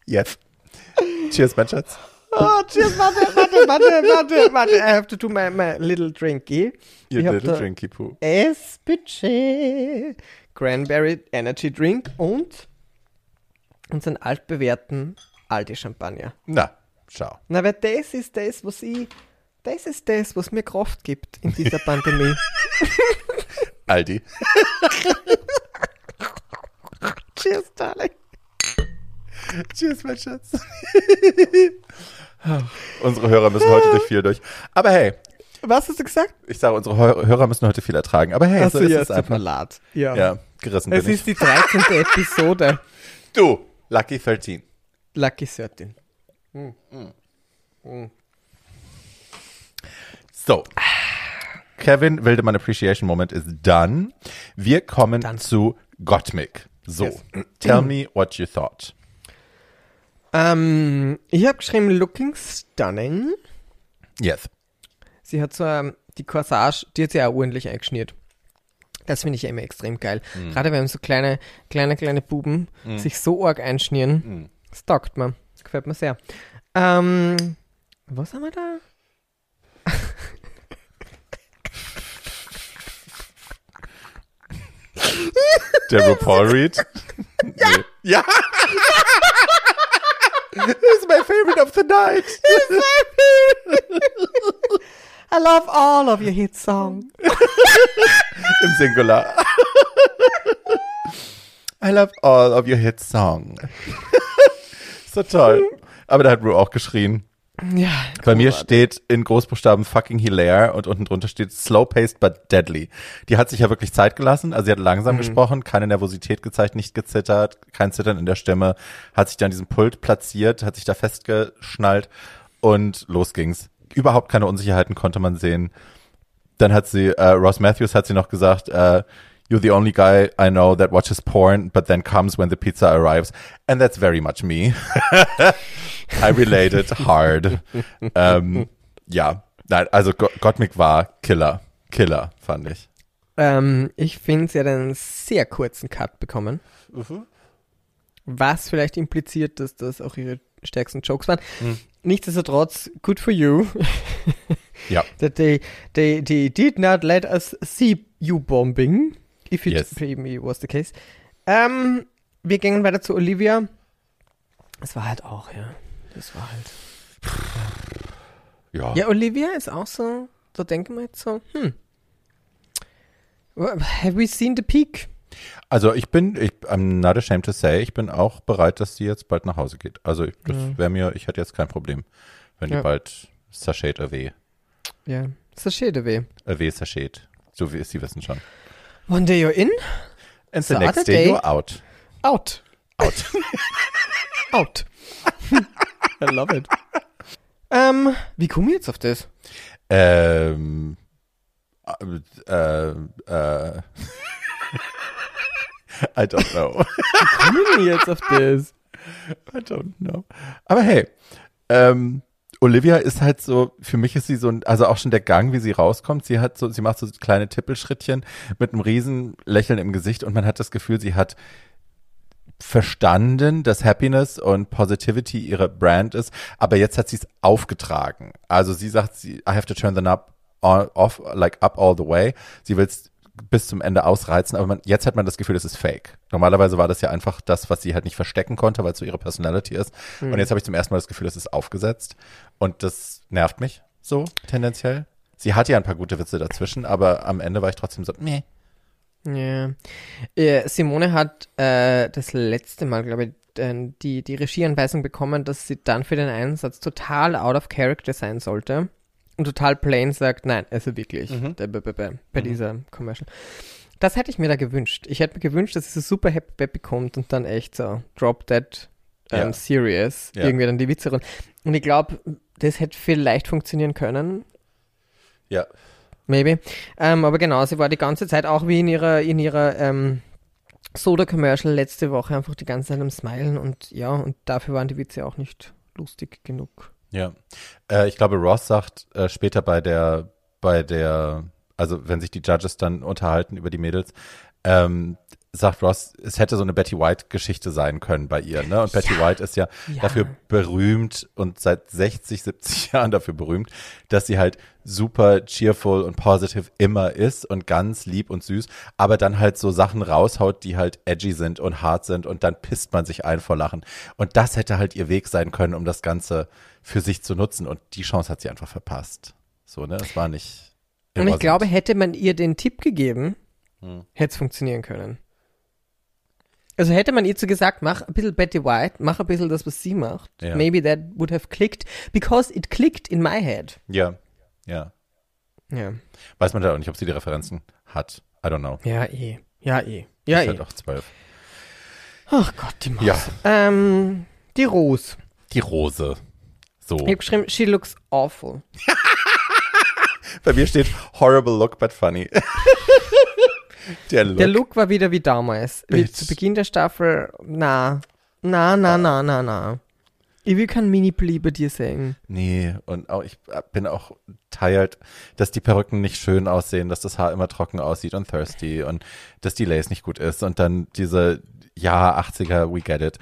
Jetzt. Cheers, mein Schatz. Oh, cheers, warte, warte, warte, warte, warte. I have to do my, my little drinky. You Ich little drinky poo. Espeche, Cranberry Energy Drink und unseren altbewährten Aldi Champagner. Na, schau. Na, weil das ist das, was ich, das ist das, was mir Kraft gibt in dieser Pandemie. [laughs] Aldi. [laughs] Cheers, darling. Cheers, mein Schatz. [laughs] [laughs] unsere Hörer müssen heute durch viel durch. Aber hey, Was hast du gesagt? ich sage, unsere Hör- Hörer müssen heute viel ertragen. Aber hey, so ist es einfach. leid. Ja. Ja, gerissen Es bin ist die 13. [laughs] Episode. ich. Du, Lucky 13. Lucky 13. So. Kevin Wildemann Appreciation Moment is done. Wir kommen Done. zu Gottmik. So, Yes. tell me what you thought. Ähm, ich habe geschrieben, looking stunning. Yes. Sie hat so ähm, die Corsage, die hat sie auch ordentlich eingeschnürt. Das finde ich ja immer extrem geil. Gerade wenn so kleine, kleine, kleine Buben sich so arg einschnieren, das taugt man. Gefällt mir sehr. Ähm, was haben wir da? Der RuPaul Read. [laughs] Ja. Nee. Ja. He's my favorite of the night. [laughs] I love all of your hit songs. Im Singular. I love all of your hit songs. [laughs] so toll. Aber da hat Ru auch geschrien. Ja. Bei mir steht in Großbuchstaben fucking hilare und unten drunter steht slow paced but deadly. Die hat sich ja wirklich Zeit gelassen, also sie hat langsam Mhm. gesprochen, keine Nervosität gezeigt, nicht gezittert, kein Zittern in der Stimme, hat sich dann diesen Pult platziert, hat sich da festgeschnallt und los ging's. Überhaupt keine Unsicherheiten konnte man sehen. Dann hat sie, äh, Ross Matthews hat sie noch gesagt, äh, You're the only guy I know that watches porn, but then comes when the pizza arrives. And that's very much me. [laughs] I related hard. ähm, ja, nein, also Go- Gottmik war Killer. Killer, fand ich. Ähm, ich finde, sie hat einen sehr kurzen Cut bekommen. Was vielleicht impliziert, dass das auch ihre stärksten Jokes waren. Hm. Nichtsdestotrotz, good for you. Ja. [laughs] that they, they, they did not let us see you bombing, if it Yes. maybe was the case. Ähm, wir gingen weiter zu Olivia. Es war halt auch, ja. Das war halt. Ja. Ja, Olivia ist auch so, da denken wir jetzt so, hm. Have we seen the peak? Also ich bin, ich, I'm not ashamed to say, ich bin auch bereit, dass sie jetzt bald nach Hause geht. Also ich, das Ja. wäre mir, ich hätte jetzt kein Problem, wenn Ja. die bald sachet away, Ja, sachet weh. away sachet. So wie es sie wissen schon. One day you're in, And the The next day, day- you're out. out. Out. [laughs] Out. I love it. Ähm, wie komme ich jetzt auf das? ähm, äh, äh, [laughs] I don't know. Wie komme ich jetzt auf das? I don't know. Aber hey, ähm, Olivia ist halt so, für mich ist sie so also auch schon der Gang, wie sie rauskommt, sie hat so, sie macht so kleine Tippelschrittchen mit einem riesen Lächeln im Gesicht und man hat das Gefühl, sie hat verstanden, dass Happiness und Positivity ihre Brand ist, aber jetzt hat sie es aufgetragen. Also sie sagt, sie, I have to turn the knob off, like up all the way. Sie will es bis zum Ende ausreizen, aber man, jetzt hat man das Gefühl, es ist fake. Normalerweise war das ja einfach das, was sie halt nicht verstecken konnte, weil es so ihre Personality ist. Und jetzt habe ich zum ersten Mal das Gefühl, es ist aufgesetzt. Und das nervt mich so tendenziell. Sie hat ja ein paar gute Witze dazwischen, aber am Ende war ich trotzdem so, nee. Ja. Äh, Simone hat äh, das letzte Mal, glaube ich, die, die Regieanweisung bekommen, dass sie dann für den Einsatz total out of character sein sollte. Und total plain sagt, nein, also wirklich, Mhm. äh, b- b- b- bei dieser Commercial. Das hätte ich mir da gewünscht. Ich hätte mir gewünscht, dass sie so super happy peppy kommt und dann echt so drop that ähm, Ja. serious, Ja. irgendwie dann die Witze rum. Und ich glaube, das hätte vielleicht funktionieren können, Ja. Maybe. Ähm, aber genau, sie war die ganze Zeit auch wie in ihrer, in ihrer ähm, Soda-Commercial letzte Woche einfach die ganze Zeit am Smilen und ja, und dafür waren die Witze auch nicht lustig genug. Ja. Äh, ich glaube, Ross sagt äh, später bei der, bei der, also wenn sich die Judges dann unterhalten über die Mädels, ähm, sagt Ross, es hätte so eine Betty White-Geschichte sein können bei ihr, ne? Und Betty White ist ja, Ja. dafür berühmt und seit 60, 70 [laughs] Jahren dafür berühmt, dass sie halt super cheerful und positive immer ist und ganz lieb und süß, aber dann halt so Sachen raushaut, die halt edgy sind und hart sind und dann pisst man sich ein vor Lachen. Und das hätte halt ihr Weg sein können, um das Ganze für sich zu nutzen und die Chance hat sie einfach verpasst. So, ne? Es war nicht. Und ich glaube, hätte man ihr den Tipp gegeben, Hm. hätte es funktionieren können. Also hätte man ihr zu gesagt, mach ein bisschen Betty White, mach ein bisschen das, was sie macht. Ja. Maybe that would have clicked, because it clicked in my head. Ja, ja. Ja, Weiß man da auch nicht, ob sie die Referenzen hat. I don't know. ja eh. Ja eh. Ja ist eh. halt auch zwölf. Ach Gott, die Maus. Ja. Ähm, die Rose. Die Rose. So. Ich habe geschrieben, she looks awful. [laughs] Bei mir steht horrible look, but funny. [laughs] Der Look. Der Look war wieder wie damals. Wie zu Beginn der Staffel, na, na, na, na, na, na. Ich will kein Mini-Pli bei dir singen. Nee, und auch ich bin auch tired, dass die Perücken nicht schön aussehen, dass das Haar immer trocken aussieht und thirsty und dass die Lace nicht gut ist und dann diese, ja, 80er, we get it.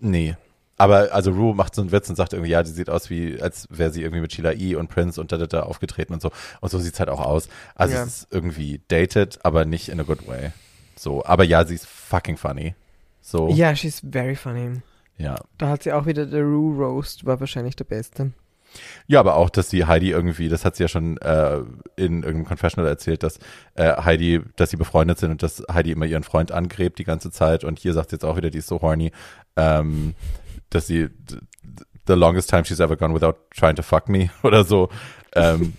Nee. Aber also Rue macht so einen Witz und sagt irgendwie, ja, die sieht aus wie, als wäre sie irgendwie mit Sheila E. und Prince und da, da, da aufgetreten und so. Und so sieht's halt auch aus. Also Ja. es ist irgendwie dated, aber nicht in a good way. So, aber ja, sie ist fucking funny. So, Ja, she's very funny. ja. Da hat sie auch wieder der Rue Roast, war wahrscheinlich der beste. Ja, aber auch, dass sie Heidi irgendwie, das hat sie ja schon äh, in irgendeinem Confessional erzählt, dass äh, Heidi, dass sie befreundet sind und dass Heidi immer ihren Freund angrebt die ganze Zeit. Und hier sagt sie jetzt auch wieder, die ist so horny, ähm, dass sie the longest time she's ever gone without trying to fuck me [laughs] oder so. Ähm,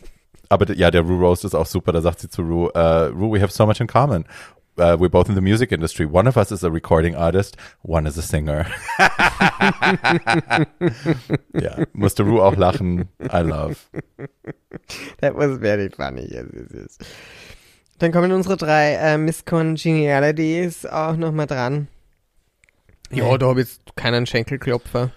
aber ja, der Rue Roast ist auch super. Da sagt sie zu Rue, äh, Rue, we have so much in common. Uh, we're both in the music industry. One of us is a recording artist, one is a singer. [laughs] ja, musste Rue auch lachen. I love. That was very funny, yes, yes, yes. Dann kommen unsere drei äh, Miss Congenialities auch nochmal dran. Ja, Nee. da habe ich jetzt keinen Schenkelklopfer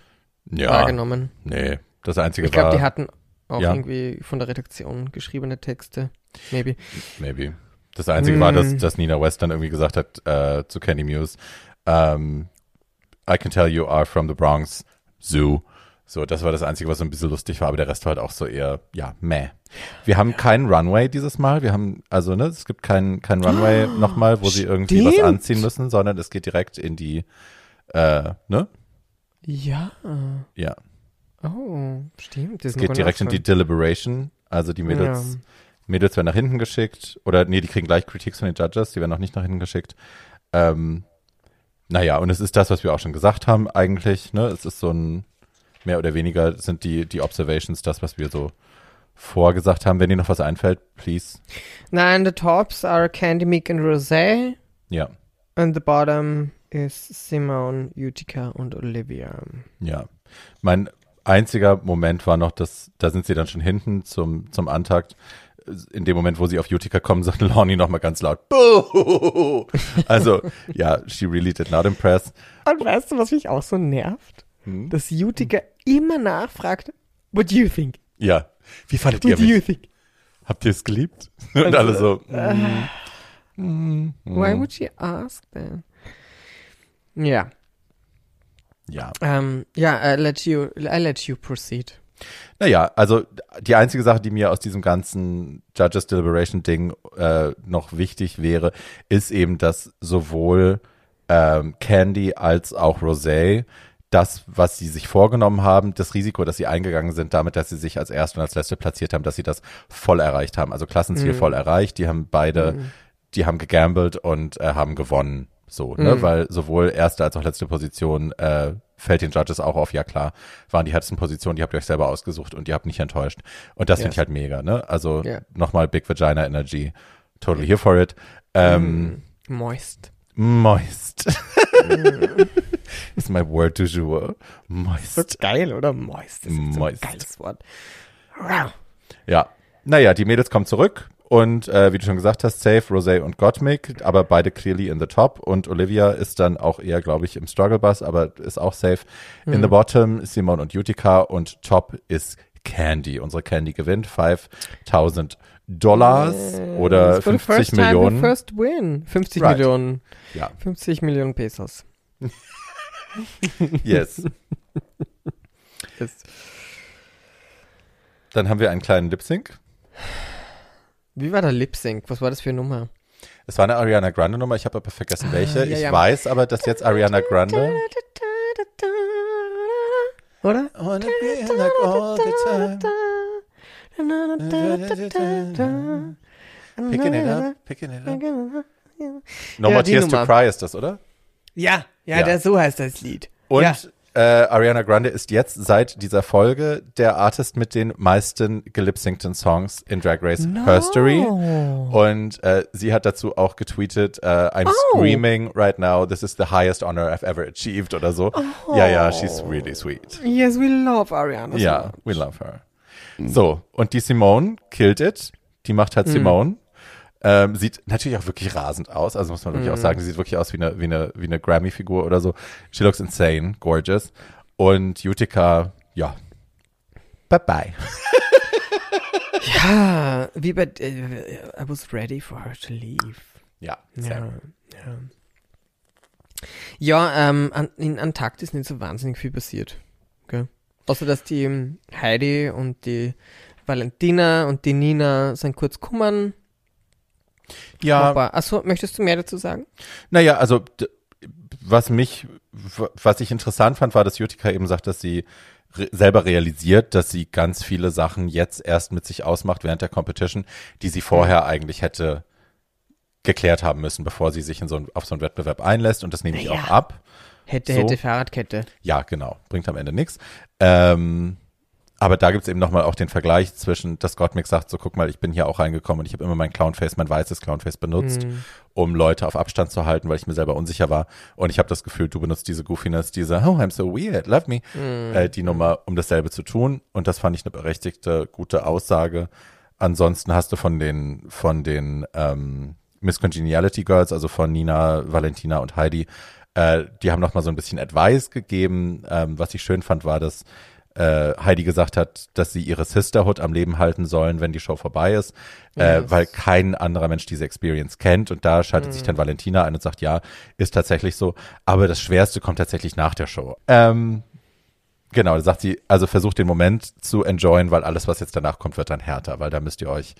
Ja, wahrgenommen. nee, das einzige Ich glaube, war, die hatten auch Ja. irgendwie von der Redaktion geschriebene Texte. Maybe. maybe. Das einzige war, dass, Mm. dass Nina West dann irgendwie gesagt hat äh, zu Candy Muse, ähm, I can tell you are from the Bronx Zoo. So, das war das Einzige, was so ein bisschen lustig war, aber der Rest war halt auch so eher, ja, meh. Wir haben keinen Runway dieses Mal. Wir haben, also, ne, es gibt keinen kein Runway nochmal, wo sie irgendwie was stimmt. anziehen müssen, sondern es geht direkt in die, äh, ne? Ja. Ja. Oh, stimmt. Das Es geht direkt in die Deliberation. Also die Mädels, Ja. Mädels werden nach hinten geschickt. Oder nee, die kriegen gleich Critiques von den Judges, die werden noch nicht nach hinten geschickt. Ähm, naja, und es ist das, was wir auch schon gesagt haben, eigentlich. Ne? Es ist so ein, mehr oder weniger sind die, die Observations das, was wir so vorgesagt haben. Wenn dir noch was einfällt, please. Nein, the tops are Candy, Meek and Rosé. Ja, And the bottom is Simone, Utica und Olivia. ja. Mein einziger Moment war noch, dass, da sind sie dann schon hinten zum, zum Antakt. In dem Moment, wo sie auf Utica kommen, [laughs] sagt Lonnie nochmal ganz laut, Boo! [laughs] Also, ja, she really did not impress. Und weißt du, was mich auch so nervt? Hm? Dass Utica immer nachfragt, what do you think? Ja. Wie fandet ihr What do you mich? think? Habt ihr es geliebt? [laughs] Und alle so, Äh, mm, Why mm. would she ask that? Ja, ja. ähm, ja, I let you, I let you proceed. Naja, also die einzige Sache, die mir aus diesem ganzen Judges Deliberation Ding äh, noch wichtig wäre, ist eben, dass sowohl ähm, Candy als auch Rosé das, was sie sich vorgenommen haben, das Risiko, das sie eingegangen sind, damit, dass sie sich als Erste und als Letzte platziert haben, dass sie das voll erreicht haben. Also Klassenziel Mhm. voll erreicht. Die haben beide, Mhm. die haben gegambelt und äh, haben gewonnen. So, ne? Mhm. Weil sowohl erste als auch letzte Position äh, fällt den Judges auch auf, ja klar, waren die härtesten Positionen, die habt ihr euch selber ausgesucht und ihr habt nicht enttäuscht. Und das Ja. finde ich halt mega, ne? Also Ja. nochmal Big Vagina Energy. Totally here for it. Ähm, Mm, Moist. Moist. [laughs] ist my word du jour. Moist. geil, oder? Moist. Das ist Moist. ein geiles Wort. Ja. Naja, die Mädels kommen zurück und äh, wie du schon gesagt hast, Safe, Rosé und Gottmik, aber beide clearly in the top und Olivia ist dann auch eher, glaube ich, im Struggle Bus, aber ist auch safe. In the bottom Simone und Utica und top ist Candy. Unsere Candy gewinnt 5000 Dollars oder for the 50 first time Millionen. first win. 50 Right. Millionen. Ja, 50 Millionen Pesos. [laughs] yes. Ist. Dann haben wir einen kleinen Lip Sync. Wie war der Lip Sync? Was war das für eine Nummer? Es war eine Ariana Grande Nummer, ich habe aber vergessen welche. Ah, ja, ich ja. weiß aber, dass jetzt Ariana Grande. Oder? Picking it up, picking it up. No Ja, More Tears to Nummer. Cry ist das, oder? Ja, ja, Ja. Der, so heißt das Lied. Und ja. Äh, Ariana Grande ist jetzt seit dieser Folge der Artist mit den meisten gelipsynkten Songs in Drag Race History. Und äh, sie hat dazu auch getweetet, äh, I'm Oh. screaming right now, this is the highest honor I've ever achieved oder so. Ja, ja, she's really sweet. Yes, we love Ariana. Ja, much. we love her. So, und die Simone killed it. Die macht halt Simone. Ähm, sieht natürlich auch wirklich rasend aus. Also muss man wirklich auch sagen, sie sieht wirklich aus wie eine, wie eine, wie eine Grammy-Figur oder so. She looks insane, gorgeous. Und Utica, ja. Bye bye. [laughs] Ja, wie bei. Äh, I was ready for her to leave. Ja, Ja, ja. Ja, ähm, an, in Antarktis ist nicht so wahnsinnig viel passiert. Gell? Außer, dass die ähm, Heidi und die Valentina und die Nina sind kurz kummern. Ja, achso, möchtest du mehr dazu sagen? naja, also was mich, was ich interessant fand, war, dass Jutika eben sagt, dass sie re selber realisiert, dass sie ganz viele Sachen jetzt erst mit sich ausmacht während der Competition, die sie vorher eigentlich hätte geklärt haben müssen, bevor sie sich in so ein, auf so einen Wettbewerb einlässt. Und das nehme ich auch ab. Hätte, So. hätte, Fahrradkette. Ja, genau. Bringt am Ende nichts. Ähm, aber da gibt's eben nochmal auch den Vergleich zwischen, dass Gottmik sagt, so guck mal, ich bin hier auch reingekommen und ich habe immer mein Clownface, mein weißes Clownface benutzt, Mhm. um Leute auf Abstand zu halten, weil ich mir selber unsicher war. Und ich habe das Gefühl, du benutzt diese Goofiness, diese Oh, I'm so weird, love me, Mhm. äh, die Nummer, um dasselbe zu tun. Und das fand ich eine berechtigte, gute Aussage. Ansonsten hast du von den, von den ähm, Miss Congeniality Girls, also von Nina, Valentina und Heidi, äh, die haben noch mal so ein bisschen Advice gegeben. Ähm, was ich schön fand, war, dass äh, Heidi gesagt hat, dass sie ihre Sisterhood am Leben halten sollen, wenn die Show vorbei ist, äh, Yes. weil kein anderer Mensch diese Experience kennt. Und da schaltet sich dann Valentina ein und sagt, ja, ist tatsächlich so. Aber das Schwerste kommt tatsächlich nach der Show. Ähm, genau, da sagt sie, also versucht den Moment zu enjoyen, weil alles, was jetzt danach kommt, wird dann härter, weil da müsst ihr euch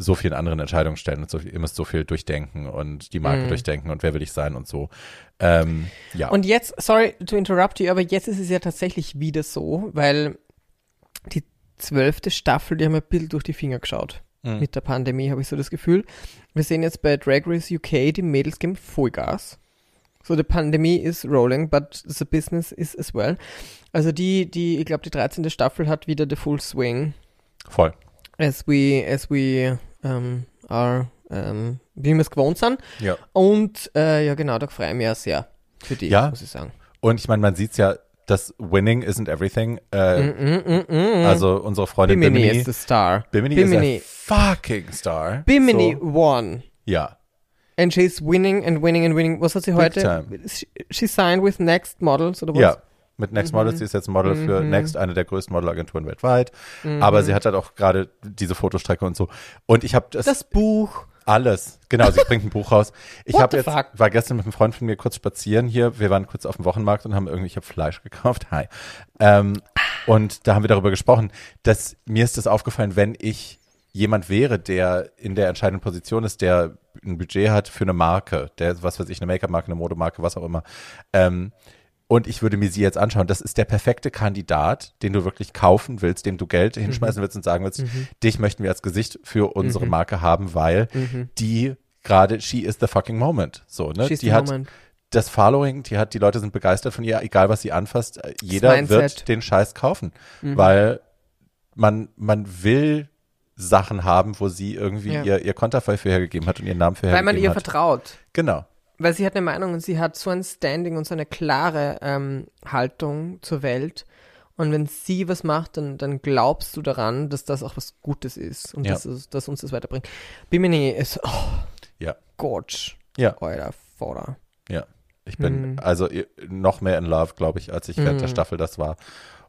so vielen anderen Entscheidungen stellen und so, viel- ihr müsst so viel durchdenken und die Marke durchdenken und wer will ich sein und so. Ähm, ja. Und jetzt, sorry to interrupt you, aber jetzt ist es ja tatsächlich wieder so, weil die zwölfte Staffel, die haben ein bisschen durch die Finger geschaut. Mhm. Mit der Pandemie habe ich so das Gefühl. Wir sehen jetzt bei Drag Race UK, die Mädels geben Vollgas. So, die Pandemie is rolling, but the business is as well. Also die, die, ich glaube, die 13. Staffel hat wieder the full swing. Voll. as we as we um, are um, wie wir es gewohnt sind. Ja. Und äh, ja genau, da freue ich mich ja sehr für die, Ja. muss ich sagen. Und ich meine, man sieht's ja, dass Winning isn't everything. Äh, Mm, mm, mm, mm. Also unsere Freundin Bimini, Bimini. ist the star. Bimini, Bimini. ist ein fucking Star. Bimini So, won. ja. And she's winning and winning and winning. Was hat sie heute? time. She, she signed with Next Models oder was? Ja. Mit Next Models, sie ist jetzt Model für Mhm. Next, eine der größten Modelagenturen weltweit. Aber sie hat halt auch gerade diese Fotostrecke und so. Und ich habe das, Das Buch. alles. Genau, sie bringt ein Buch raus. Ich habe jetzt fuck? war gestern mit einem Freund von mir kurz spazieren hier. Wir waren kurz auf dem Wochenmarkt und haben irgendwie ich hab Fleisch gekauft. Hi. Ähm, und da haben wir darüber gesprochen, dass mir ist das aufgefallen, wenn ich jemand wäre, der in der entscheidenden Position ist, der ein Budget hat für eine Marke, der was weiß ich, eine Make-up-Marke, eine Modemarke, was auch immer. Ähm, und ich würde mir sie jetzt anschauen. Das ist der perfekte Kandidat, den du wirklich kaufen willst, dem du Geld hinschmeißen willst und sagen willst, dich möchten wir als Gesicht für unsere Marke haben, weil die gerade, she is the fucking moment. So, ne? She's die the hat moment. das Following, die hat, die Leute sind begeistert von ihr, egal was sie anfasst. äh, Jeder wird den Scheiß kaufen, weil man, man will Sachen haben, wo sie irgendwie Ja. ihr, ihr Konterfei für hergegeben hat und ihren Namen für Weil man hergegeben ihr hat. vertraut. Genau. Weil sie hat eine Meinung und sie hat so ein Standing und so eine klare ähm, Haltung zur Welt. Und wenn sie was macht, dann, dann glaubst du daran, dass das auch was Gutes ist und Ja. dass, es, dass uns das weiterbringt. Bimini ist, oh, Ja. Gorge. Ja. Euer Vorder. Ja. Ich bin Mhm. also noch mehr in Love, glaube ich, als ich während der Mhm. Staffel das war.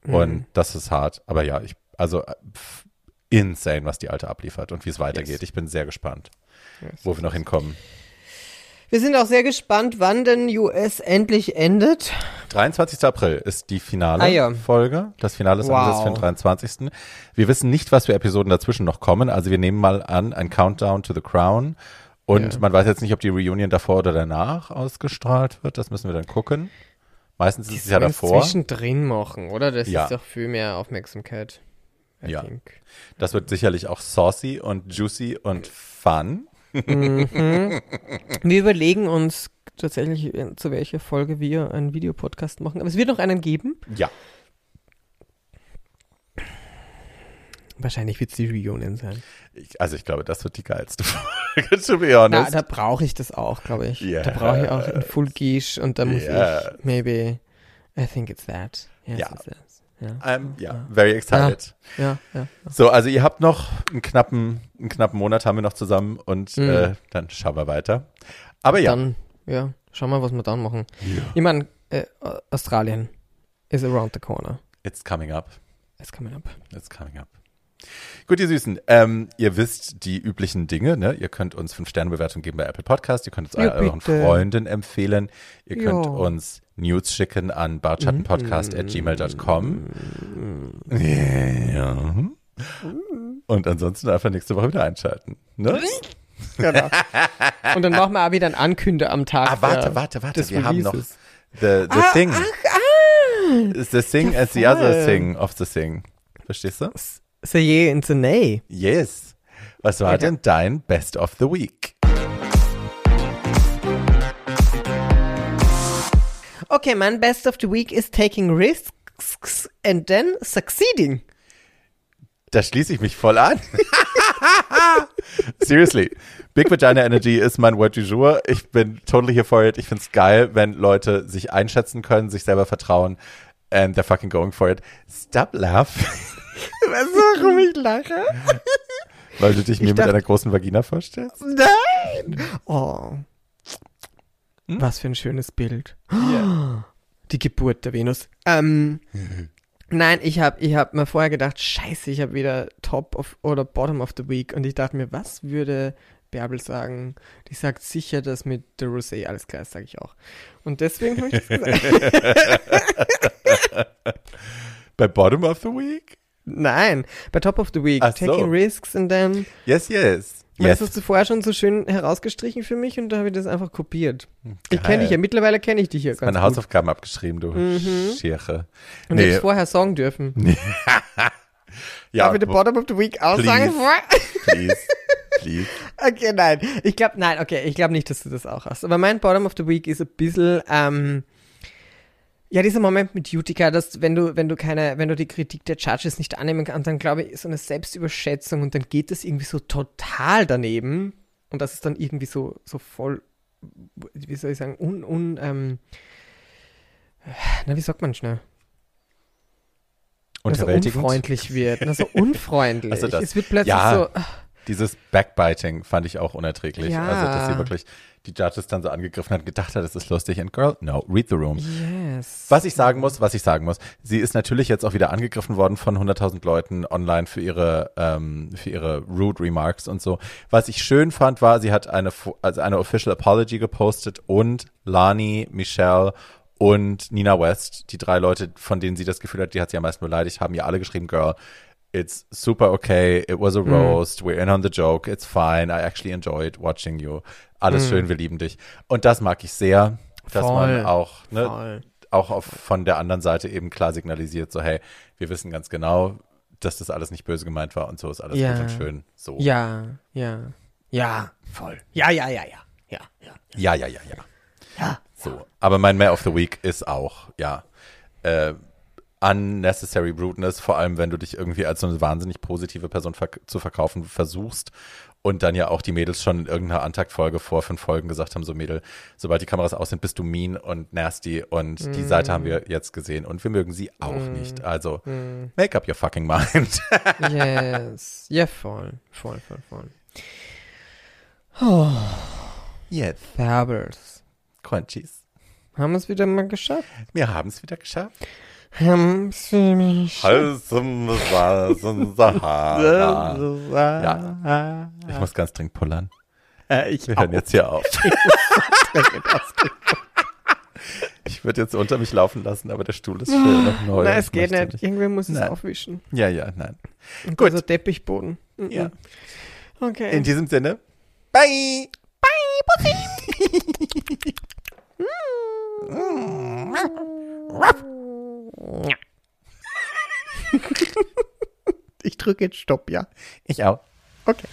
Und Mhm. das ist hart. Aber ja, ich, also äh, pff, insane, was die Alte abliefert und wie es weitergeht. Yes. Ich bin sehr gespannt, Yes. wo wir noch hinkommen. Wir sind auch sehr gespannt, wann denn US endlich endet. 23. April ist die finale Ah, ja. Folge. Das Finale ist Wow. angesetzt für den 23. Wir wissen nicht, was für Episoden dazwischen noch kommen. Also wir nehmen mal an, ein Countdown to the Crown. Und Ja. man weiß jetzt nicht, ob die Reunion davor oder danach ausgestrahlt wird. Das müssen wir dann gucken. Meistens ist es ja davor. zwischendrin machen, oder? Das Ja. ist doch viel mehr Aufmerksamkeit. I Ja. think. Das wird sicherlich auch saucy und juicy und fun. Wir überlegen uns tatsächlich, zu welcher Folge wir einen Videopodcast machen. Aber es wird noch einen geben. Ja. Wahrscheinlich wird es die Reunion sein. Ich, also ich glaube, das wird die geilste [laughs] Folge, to be Na, honest. da brauche ich das auch, glaube ich. Yes. Da brauche ich auch in Full Guiche und da muss Yes. ich maybe, I think it's that. Yes, Ja. it's that. Ja. I'm, ja, very excited. Ja, ja. So, also ihr habt noch einen knappen, einen knappen Monat haben wir noch zusammen und Mhm. äh, dann schauen wir weiter. Aber ja, Dann, ja, schauen wir, was wir dann machen. Ich meine, äh, Australien is around the corner. it's coming up. It's coming up. It's coming up. Gut, ihr Süßen, ähm, ihr wisst die üblichen Dinge, ne? Ihr könnt uns fünf Sterne Bewertung geben bei Apple Podcast, ihr könnt uns Ja, euren. Freunden empfehlen, ihr könnt Ja. uns News schicken an bartschattenpodcast at gmail.com. Ja. Und ansonsten einfach nächste Woche wieder einschalten. Ne? Genau. Und dann machen wir auch wieder ein Ankünde am Tag. Ah, warte, der- warte, warte. Wir haben noch Releases. the, the Ah, thing. Ach, ah! The thing Ja, as the other thing of the thing. Verstehst du? The ye and the nay. Yes. Was war Ja. denn dein Best of the Week? Okay, mein best of the week is taking risks and then succeeding. Da schließe ich mich voll an. [laughs] Seriously. Big Vagina Energy ist mein Word du jour. Ich bin totally here for it. Ich find's geil, wenn Leute sich einschätzen können, sich selber vertrauen and they're fucking going for it. Stop laughing. Weißt du, warum ich lache? Weil du dich mir mit einer großen Vagina vorstellst? Nein! Oh. Hm? Was für ein schönes Bild. Die Geburt der Venus. Ähm, nein, ich habe ich hab mir vorher gedacht, scheiße, ich habe wieder Top of oder Bottom of the Week und ich dachte mir, was würde Bärbel sagen? Die sagt sicher, dass mit der Rosé alles klar ist, sage ich auch. Und deswegen habe ich das gesagt. [laughs] Bei Bottom of the Week? Nein, bei Top of the Week, Ach so. Taking Risks and then Yes, yes. Weil Yes. Das hast du vorher schon so schön herausgestrichen für mich und da habe ich das einfach kopiert. Ich Geil. kenne dich ja, mittlerweile kenne ich dich ja ganz Meine gut. Hausaufgaben abgeschrieben, du Mhm. Schirche. Und ich Nee, hab's vorher sagen dürfen. [laughs] ja, Darf ich den Bottom of the Week auch sagen Please. vorher? please, please. [laughs] Okay, nein. Ich glaube, nein, okay, ich glaube nicht, dass du das auch hast. Aber mein Bottom of the Week ist ein bisschen, ähm, ja, dieser Moment mit Utica, dass wenn du, wenn du keine, wenn du die Kritik der Judges nicht annehmen kannst, dann glaube ich, ist so eine Selbstüberschätzung und dann geht das irgendwie so total daneben. Und das ist dann irgendwie so, so voll, wie soll ich sagen, un, un, ähm, na, wie sagt man schnell? Unterwältigend. unfreundlich wird. Na, so [laughs] unfreundlich. Also das- es wird plötzlich ja. so, Dieses Backbiting fand ich auch unerträglich. Ja. Also, dass sie wirklich die Judges dann so angegriffen hat gedacht hat, das ist lustig. And girl, no, read the room. yes. Was ich sagen muss, was ich sagen muss, sie ist natürlich jetzt auch wieder angegriffen worden von 100.000 Leuten online für ihre, ähm, für ihre rude Remarks und so. Was ich schön fand, war, sie hat eine, also eine Official Apology gepostet und Lani, Michelle und Nina West, die drei Leute, von denen sie das Gefühl hat, die hat sie am meisten beleidigt, haben ihr alle geschrieben, Girl, it's super okay, it was a roast, we're in on the joke, it's fine, I actually enjoyed watching you. Alles schön, wir lieben dich. Und das mag ich sehr, dass Voll. man auch, ne, Voll. auch auf, von der anderen Seite eben klar signalisiert, so hey, wir wissen ganz genau, dass das alles nicht böse gemeint war und so ist alles Ja. gut und schön. So. Ja, ja. Ja, voll. Ja, ja, ja, ja. Ja, ja. ja, ja, ja. ja. Ja. So. Aber mein Mayor of the Week ist auch, ja, äh, unnecessary rudeness, vor allem wenn du dich irgendwie als so eine wahnsinnig positive Person verk zu verkaufen versuchst und dann ja auch die Mädels schon in irgendeiner Antaktfolge vor fünf Folgen gesagt haben, so Mädel, sobald die Kameras aus sind, bist du mean und nasty und die Seite haben wir jetzt gesehen und wir mögen sie auch nicht. Also, make up your fucking mind. [laughs] Yes. Ja, voll. Voll, voll, voll. Oh, Yes. Fabulous. Crunchies. Haben wir es wieder mal geschafft? Wir haben es wieder geschafft. Es. Ja. Ich muss ganz dringend pullern. Äh, ich Wir hören jetzt hier auf. [laughs] Ich würde jetzt unter mich laufen lassen, aber der Stuhl ist schön noch neu. Nein, es geht möchte nicht. Irgendwer muss es Nein. aufwischen. Ja, ja, nein. Und Gut. Also Teppichboden. Mhm. Ja. Okay. In diesem Sinne, bye! [laughs] [laughs] ich drücke jetzt Stopp, ja. Ich auch. Okay.